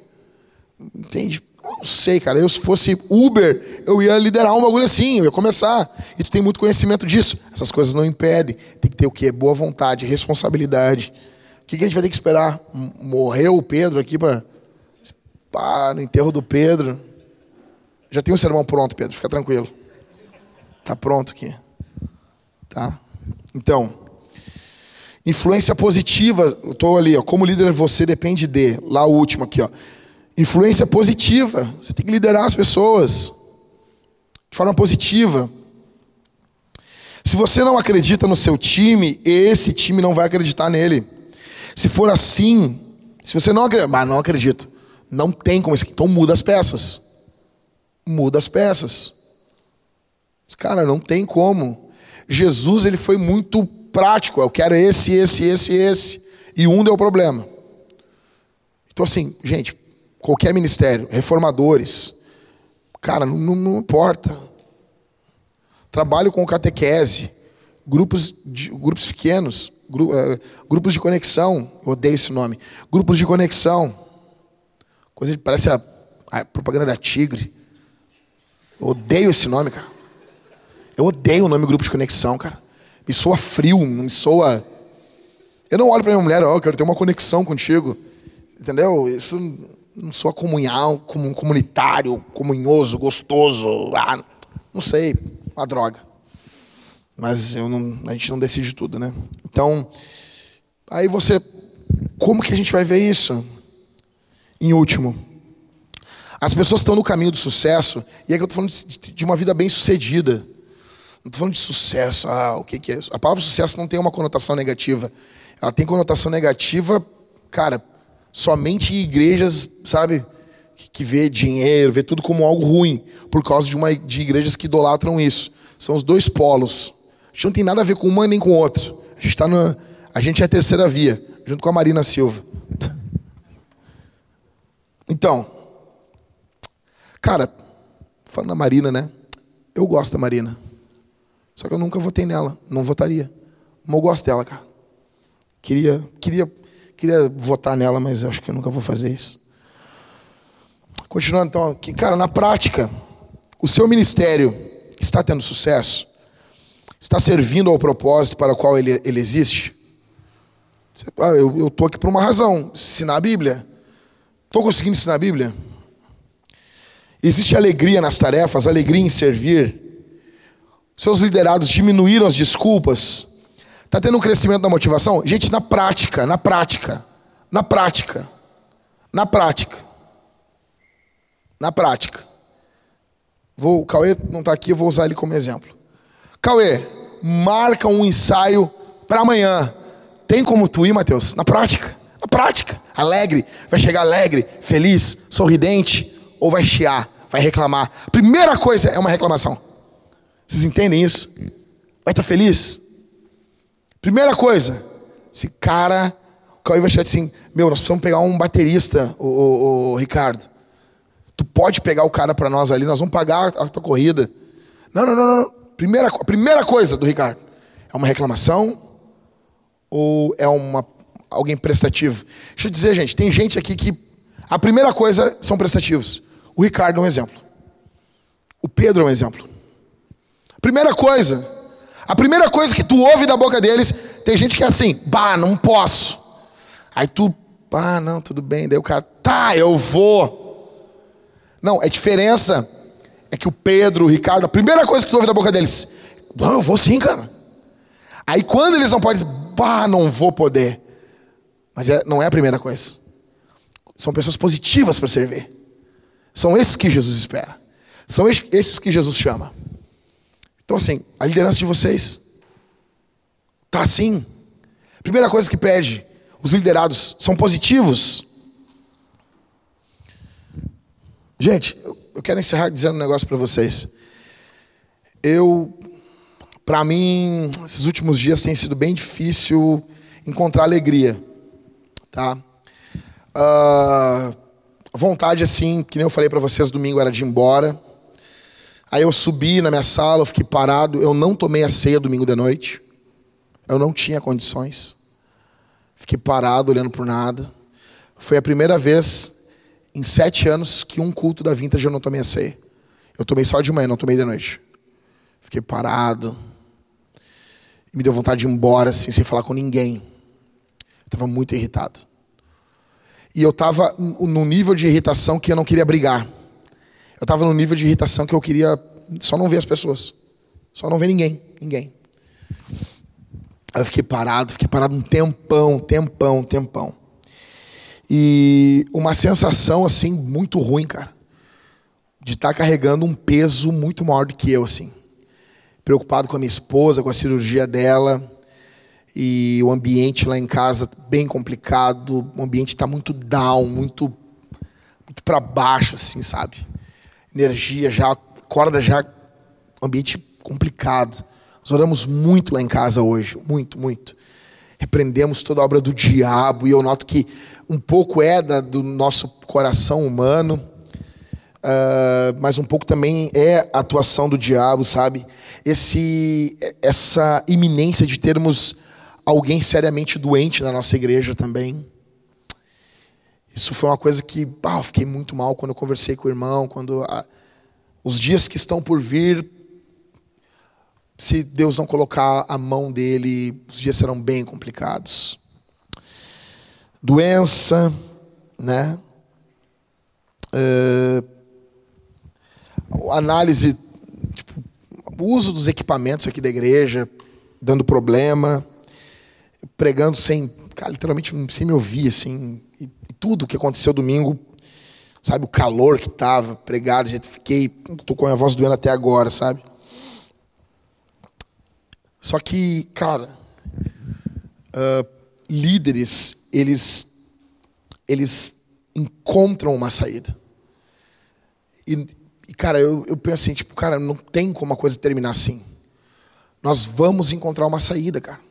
Speaker 2: Entende? Não sei, cara. Eu, se fosse Uber, eu ia liderar um bagulho assim, eu ia começar. E tu tem muito conhecimento disso. Essas coisas não impedem. Tem que ter o quê? Boa vontade, responsabilidade. O que, que a gente vai ter que esperar? Morreu o Pedro aqui para. Pá, no enterro do Pedro. Já tem um sermão pronto, Pedro, fica tranquilo. Tá pronto aqui. Tá? Então. Influência positiva, eu estou ali, ó, como líder você depende de, lá o último aqui, ó. Influência positiva, você tem que liderar as pessoas de forma positiva. Se você não acredita no seu time, esse time não vai acreditar nele. Se for assim, se você não acredita, mas não acredito, não tem como, então muda as peças. Muda as peças. Cara, não tem como. Jesus ele foi muito prático. Eu quero esse, esse, esse, esse. E um deu problema. Então assim, gente, qualquer ministério, reformadores, cara, não, não importa. Trabalho com catequese, grupos, de, grupos pequenos, gru, uh, grupos de conexão. Eu odeio esse nome. Grupos de conexão. Coisa que parece a, a propaganda da Tigre. Eu odeio esse nome, cara. Eu odeio o nome grupo de conexão, cara. Me soa frio, me soa. Eu não olho para minha mulher, ó, oh, quero ter uma conexão contigo. Entendeu? Isso não soa comunhão, comunitário, comunhoso, gostoso. Ah, não sei, uma droga. Mas eu não, a gente não decide tudo, né? Então, aí você. Como que a gente vai ver isso? Em último, as pessoas estão no caminho do sucesso, e é que eu estou falando de, de uma vida bem sucedida. Não estou falando de sucesso. Ah, o que, que é isso? A palavra sucesso não tem uma conotação negativa. Ela tem conotação negativa, cara, somente igrejas, sabe? Que, que vê dinheiro, vê tudo como algo ruim, por causa de, uma, de igrejas que idolatram isso. São os dois polos. A gente não tem nada a ver com uma nem com o outro. A gente, tá no, a gente é a terceira via, junto com a Marina Silva. Então, cara, falando da Marina, né? Eu gosto da Marina. Só que eu nunca votei nela, não votaria. Mas eu gosto dela, cara. Queria, queria, queria votar nela, mas acho que eu nunca vou fazer isso. Continuando então, que cara, na prática, o seu ministério está tendo sucesso? Está servindo ao propósito para o qual ele, ele existe? Ah, eu estou aqui por uma razão, ensinar a Bíblia. Estou conseguindo ensinar a Bíblia? Existe alegria nas tarefas, alegria em servir? Seus liderados diminuíram as desculpas. Está tendo um crescimento da motivação? Gente, na prática, na prática, na prática, na prática, na prática. Vou, o Cauê não está aqui, eu vou usar ele como exemplo. Cauê, marca um ensaio para amanhã. Tem como tu ir, Mateus? Na prática, na prática. Alegre, vai chegar alegre, feliz, sorridente, ou vai chiar, vai reclamar. Primeira coisa é uma reclamação. Vocês entendem isso? Vai estar feliz? Primeira coisa, esse cara, o Cauê vai chegar assim, meu, nós precisamos pegar um baterista, o, o, o Ricardo. Tu pode pegar o cara para nós ali, nós vamos pagar a tua corrida. Não, não, não, não. Primeira, primeira coisa do Ricardo, é uma reclamação ou é uma alguém prestativo? Deixa eu dizer, gente, tem gente aqui que a primeira coisa são prestativos. O Ricardo é um exemplo. O Pedro é um exemplo. Primeira coisa. A primeira coisa que tu ouve da boca deles, tem gente que é assim, bah, não posso. Aí tu, ah, não, tudo bem. Daí o cara, tá, eu vou. Não, a diferença é que o Pedro, o Ricardo, a primeira coisa que tu ouve da boca deles, não, eu vou sim, cara. Aí quando eles não podem, bah, não vou poder. Mas é, não é a primeira coisa. São pessoas positivas para servir. São esses que Jesus espera. São esses que Jesus chama. Então, assim, a liderança de vocês está assim. Primeira coisa que pede, os liderados são positivos. Gente, eu quero encerrar dizendo um negócio para vocês. Eu, para mim, esses últimos dias tem sido bem difícil encontrar alegria, tá? Uh, vontade assim, que nem eu falei para vocês domingo era de ir embora. Aí eu subi na minha sala, eu fiquei parado. Eu não tomei a ceia domingo de noite. Eu não tinha condições. Fiquei parado, olhando por nada. Foi a primeira vez em sete anos que um culto da Vintage eu não tomei a ceia. Eu tomei só de manhã, não tomei de noite. Fiquei parado. E me deu vontade de ir embora, assim, sem falar com ninguém. Eu estava muito irritado. E eu estava num nível de irritação que eu não queria brigar. Eu estava no nível de irritação que eu queria só não ver as pessoas. Só não ver ninguém. Ninguém. Aí eu fiquei parado, fiquei parado um tempão, tempão, tempão. E uma sensação assim muito ruim, cara. De estar tá carregando um peso muito maior do que eu, assim. preocupado com a minha esposa, com a cirurgia dela. E o ambiente lá em casa bem complicado, o ambiente está muito down, muito, muito para baixo, assim, sabe? Energia já, corda já, ambiente complicado. Nós oramos muito lá em casa hoje, muito, muito. Repreendemos toda a obra do diabo, e eu noto que um pouco é da, do nosso coração humano, uh, mas um pouco também é a atuação do diabo, sabe? Esse, essa iminência de termos alguém seriamente doente na nossa igreja também. Isso foi uma coisa que ah, eu fiquei muito mal quando eu conversei com o irmão, quando os dias que estão por vir, se Deus não colocar a mão dele, os dias serão bem complicados. Doença, né? Uh, análise, tipo, uso dos equipamentos aqui da igreja, dando problema pregando sem, cara, literalmente sem me ouvir, assim, e tudo que aconteceu domingo, sabe, o calor que tava pregado, gente, fiquei, tô com a voz doendo até agora, sabe? Só que, cara, uh, líderes, eles, eles encontram uma saída. E, e, cara, eu, eu penso assim, tipo, cara, não tem como a coisa terminar assim. Nós vamos encontrar uma saída, cara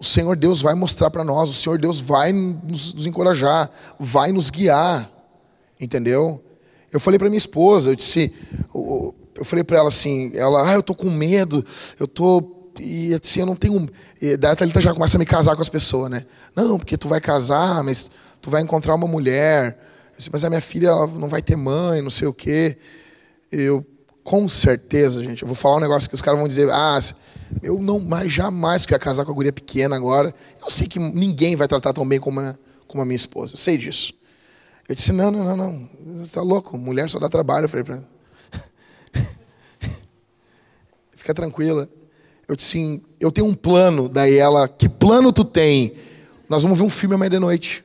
Speaker 2: o Senhor Deus vai mostrar para nós, o Senhor Deus vai nos, nos, encorajar, vai nos guiar, entendeu? Eu falei para minha esposa, eu disse, eu, eu falei para ela assim, ela, ah, eu tô com medo, eu tô e assim, eu não tenho, e daí a Thalita já começa a me casar com as pessoas, né? Não, porque tu vai casar, mas tu vai encontrar uma mulher, disse, mas a minha filha ela não vai ter mãe, não sei o quê. Eu, com certeza, gente, eu vou falar um negócio que os caras vão dizer, ah, eu não mais jamais quero casar com a guria pequena agora. Eu sei que ninguém vai tratar tão bem como a, como a minha esposa. Eu sei disso. Eu disse, não, não, não, não. Você está louco, mulher só dá trabalho. Eu falei para Fica tranquila. Eu disse assim, eu tenho um plano. Daí ela, que plano tu tem? Nós vamos ver um filme amanhã de noite.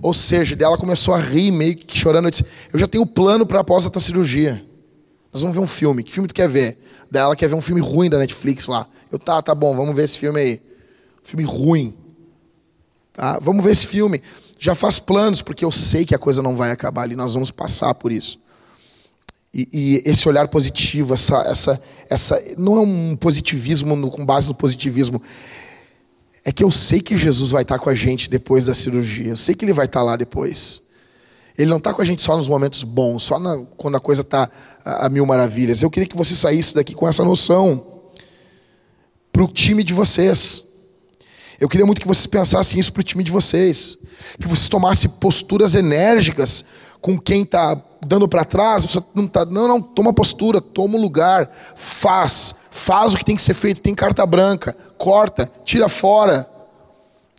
Speaker 2: Ou seja, dela começou a rir, meio que chorando. Eu disse, eu já tenho plano para após a tua cirurgia. Nós vamos ver um filme. Que filme tu quer ver? Daí ela quer ver um filme ruim da Netflix lá. Eu, tá, tá bom, vamos ver esse filme aí. Filme ruim. Tá? Vamos ver esse filme. Já faz planos, porque eu sei que a coisa não vai acabar ali, nós vamos passar por isso. E, e esse olhar positivo, essa, essa, essa. Não é um positivismo no, com base no positivismo. É que eu sei que Jesus vai estar com a gente depois da cirurgia. Eu sei que ele vai estar lá depois. Ele não está com a gente só nos momentos bons, só na, quando a coisa está a, a, mil maravilhas. Eu queria que você saísse daqui com essa noção para o time de vocês. Eu queria muito que vocês pensassem isso para o time de vocês. Que vocês tomassem posturas enérgicas com quem está dando para trás. Não, tá, não, não, toma postura, toma um lugar, faz. Faz o que tem que ser feito, tem carta branca, corta, tira fora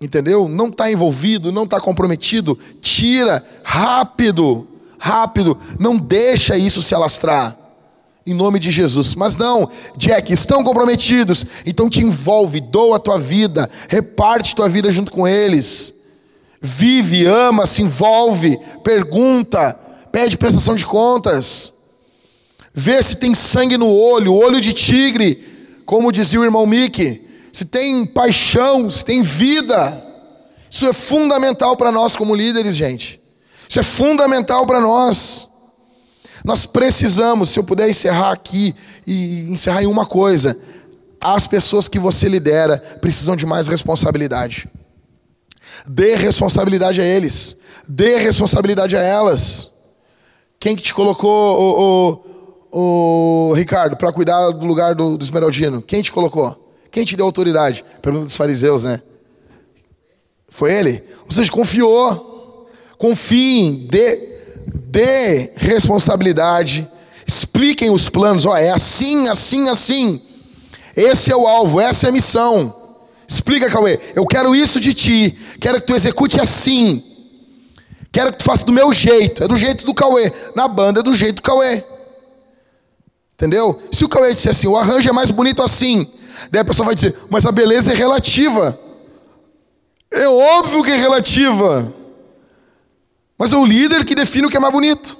Speaker 2: entendeu? Não está envolvido, não está comprometido, tira rápido, rápido, não deixa isso se alastrar. Em nome de Jesus. Mas não, Jack, estão comprometidos, então te envolve, doa a tua vida, reparte tua vida junto com eles. Vive, ama, se envolve, pergunta, pede prestação de contas. Vê se tem sangue no olho, olho de tigre, como dizia o irmão Mickey se tem paixão, se tem vida. Isso é fundamental para nós como líderes, gente. Isso é fundamental para nós. Nós precisamos, se eu puder encerrar aqui e encerrar em uma coisa, as pessoas que você lidera precisam de mais responsabilidade. Dê responsabilidade a eles. Dê responsabilidade a elas. Quem que te colocou, o, o, o Ricardo, para cuidar do lugar do, do Esmeraldino? Quem te colocou? Quem te deu autoridade? Pergunta dos fariseus, né? Foi ele? Ou seja, confiou. Confiem, dê, dê responsabilidade. Expliquem os planos. Ó, é assim, assim, assim. Esse é o alvo, essa é a missão. Explica, Cauê. Eu quero isso de ti. Quero que tu execute assim. Quero que tu faça do meu jeito. É do jeito do Cauê. Na banda é do jeito do Cauê. Entendeu? Se o Cauê disser assim, o arranjo é mais bonito assim. Daí a pessoa vai dizer, mas a beleza é relativa. É óbvio que é relativa. Mas é o líder que define o que é mais bonito.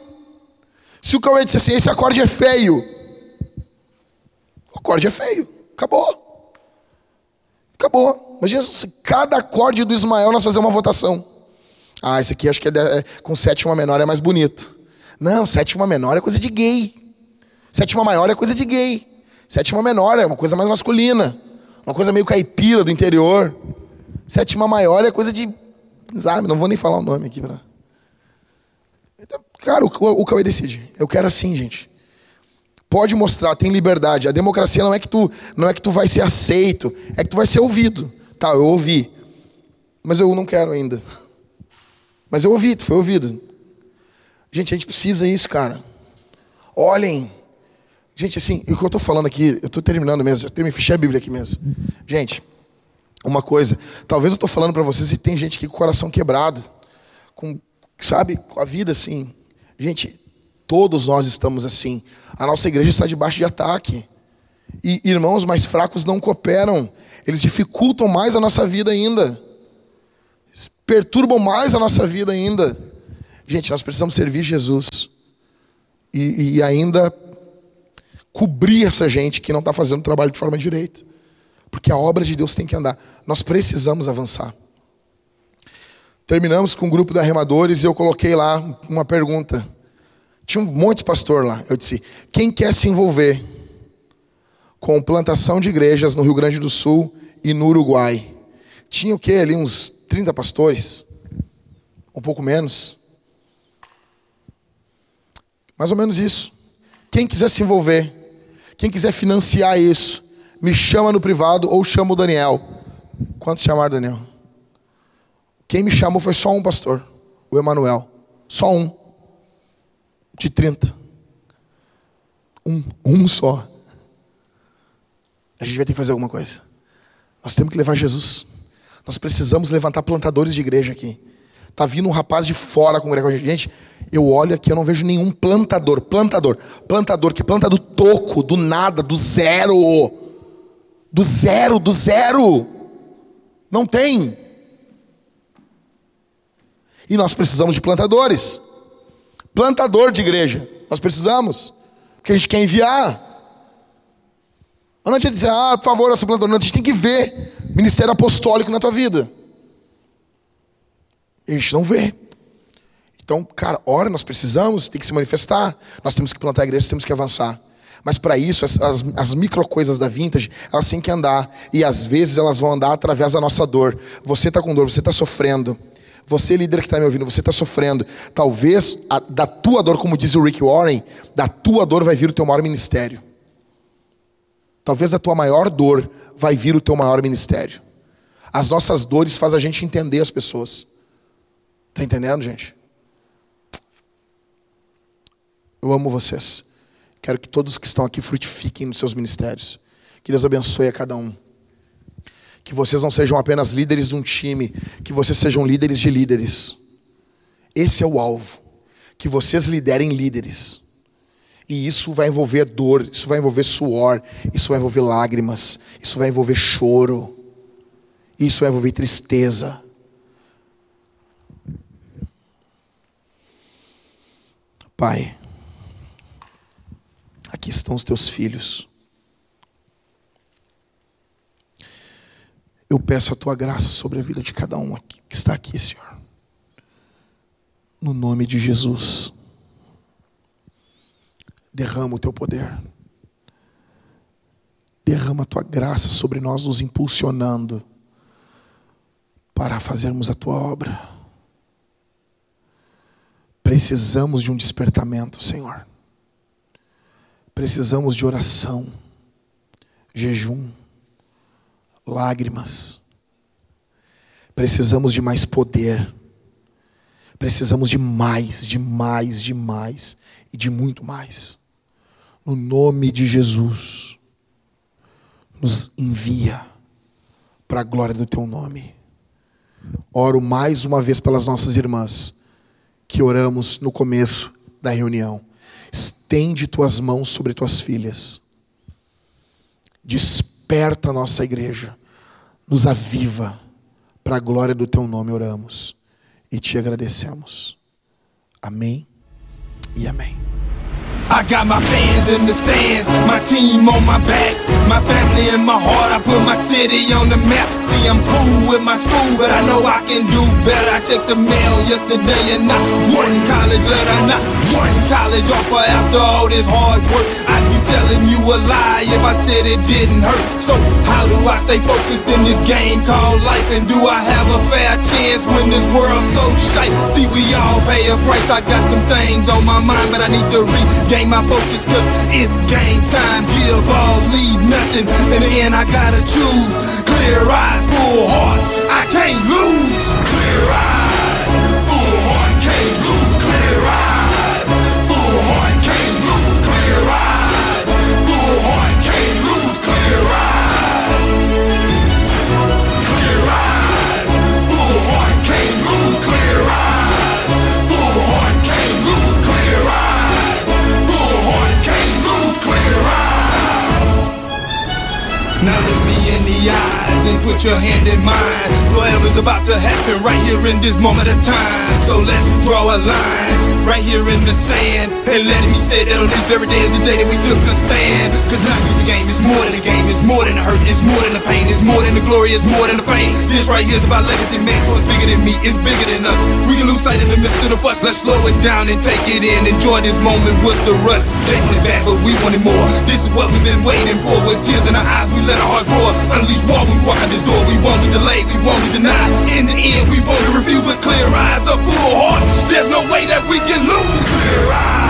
Speaker 2: Se o Cauê disser assim, esse acorde é feio. O acorde é feio. Acabou. Acabou. Imagina se cada acorde do Ismael nós fazer uma votação. Ah, esse aqui acho que é, de, é com sétima menor é mais bonito. Não, sétima menor é coisa de gay. Sétima maior é coisa de gay. Sétima menor é uma coisa mais masculina. Uma coisa meio caipira do interior. Sétima maior é coisa de. Sabe, não vou nem falar o nome aqui. Pra... Cara, o, o, o Cauê decide. Eu quero assim, gente. Pode mostrar, tem liberdade. A democracia não é que tu não é que tu vai ser aceito, é que tu vai ser ouvido. Tá, eu ouvi. Mas eu não quero ainda. Mas eu ouvi, tu foi ouvido. Gente, a gente precisa isso, cara. Olhem. Gente, assim, o que eu estou falando aqui, eu estou terminando mesmo, eu terminei, fechei a Bíblia aqui mesmo. Gente, uma coisa, talvez eu estou falando para vocês e tem gente aqui com o coração quebrado, com, sabe, com a vida assim. Gente, todos nós estamos assim. A nossa igreja está debaixo de ataque. E irmãos mais fracos não cooperam, eles dificultam mais a nossa vida ainda, perturbam mais a nossa vida ainda. Gente, nós precisamos servir Jesus e, e ainda cobrir essa gente que não está fazendo o trabalho de forma direita, porque a obra de Deus tem que andar. Nós precisamos avançar. Terminamos com o grupo de arremadores e eu coloquei lá uma pergunta. Tinha um monte de pastor lá. Eu disse: quem quer se envolver com plantação de igrejas no Rio Grande do Sul e no Uruguai? Tinha o que ali? Uns 30 pastores? Um pouco menos. Mais ou menos isso. Quem quiser se envolver, quem quiser financiar isso, me chama no privado ou chama o Daniel. Quantos chamaram Daniel? Quem me chamou foi só um pastor, o Emanuel. Só um. De 30. Um, um só. A gente vai ter que fazer alguma coisa. Nós temos que levar Jesus. Nós precisamos levantar plantadores de igreja aqui. Tá vindo um rapaz de fora congregar com a gente. Gente, eu olho aqui, eu não vejo nenhum plantador. Plantador. Plantador que planta do toco, do nada, do zero. Do zero, do zero. Não tem. E nós precisamos de plantadores. Plantador de igreja. Nós precisamos. Porque a gente quer enviar. Não adianta dizer, ah, por favor, eu sou plantador. Não, a gente tem que ver ministério apostólico na tua vida. E a gente não vê. Então, cara, ora, nós precisamos, tem que se manifestar. Nós temos que plantar a igreja, temos que avançar. Mas para isso, as, as, as, micro coisas da vintage, elas têm que andar. E às vezes elas vão andar através da nossa dor. Você está com dor, você está sofrendo. Você, líder que está me ouvindo, você está sofrendo. Talvez a, da tua dor, como diz o Rick Warren, da tua dor vai vir o teu maior ministério. Talvez da tua maior dor vai vir o teu maior ministério. As nossas dores fazem a gente entender as pessoas. Está entendendo, gente? Eu amo vocês. Quero que todos que estão aqui frutifiquem nos seus ministérios. Que Deus abençoe a cada um. Que vocês não sejam apenas líderes de um time, que vocês sejam líderes de líderes. Esse é o alvo. Que vocês liderem líderes. E isso vai envolver dor, isso vai envolver suor, isso vai envolver lágrimas, isso vai envolver choro, isso vai envolver tristeza. Pai, aqui estão os teus filhos. Eu peço a tua graça sobre a vida de cada um aqui, que está aqui, Senhor. No nome de Jesus. Derrama o teu poder. Derrama a tua graça sobre nós, nos impulsionando para fazermos a tua obra. Precisamos de um despertamento, Senhor. Precisamos de oração, jejum, lágrimas. Precisamos de mais poder. Precisamos de mais, de mais, de mais e de muito mais. No nome de Jesus, nos envia para a glória do teu nome. Oro mais uma vez pelas nossas irmãs que oramos no começo da reunião. Estende tuas mãos sobre tuas filhas. Desperta a nossa igreja. Nos aviva. Para a glória do teu nome oramos. E te agradecemos. Amém e amém.
Speaker 3: I got my fans in the stands, my team on my back, my family in my heart. I put my city on the map. See, I'm cool with my school, but I know I can do better. I checked the mail yesterday and not one college letter, not one college offer after all this hard work. I'd be telling you a lie if I said it didn't hurt. So, how do I stay focused in this game called life? And do I have a fair chance when this world's so shite? See, we all pay a price. I got some things on my mind, but I need to regain my focus cause it's game time. Give all, leave nothing. In the end, I gotta choose. Clear eyes, full heart. I can't lose. Clear eyes, Now look me in the eyes and put your hand in mine. Whatever's about to happen right here in this moment of time. So let's draw a line right here in the sand. And let it be said that on this very day is the day that we took a stand. Cause not just a game, it's more than a game, it's more than the hurt, it's more than the pain, it's more than the glory, it's more than the fame. This right here is about legacy, man, so it's bigger than me, it's bigger than us. We can lose sight in the midst of the fuss. Let's slow it down and take it in. Enjoy this moment, what's the rush? They wanted bad, but we wanted more. This is what we've been waiting for. With tears in our eyes, we let our hearts roar. Unleash war when we walk we won't we delayed. we delay, we be denied. In the end, we won't refuse with clear eyes, a full heart. There's no way that we can lose. Clear eyes.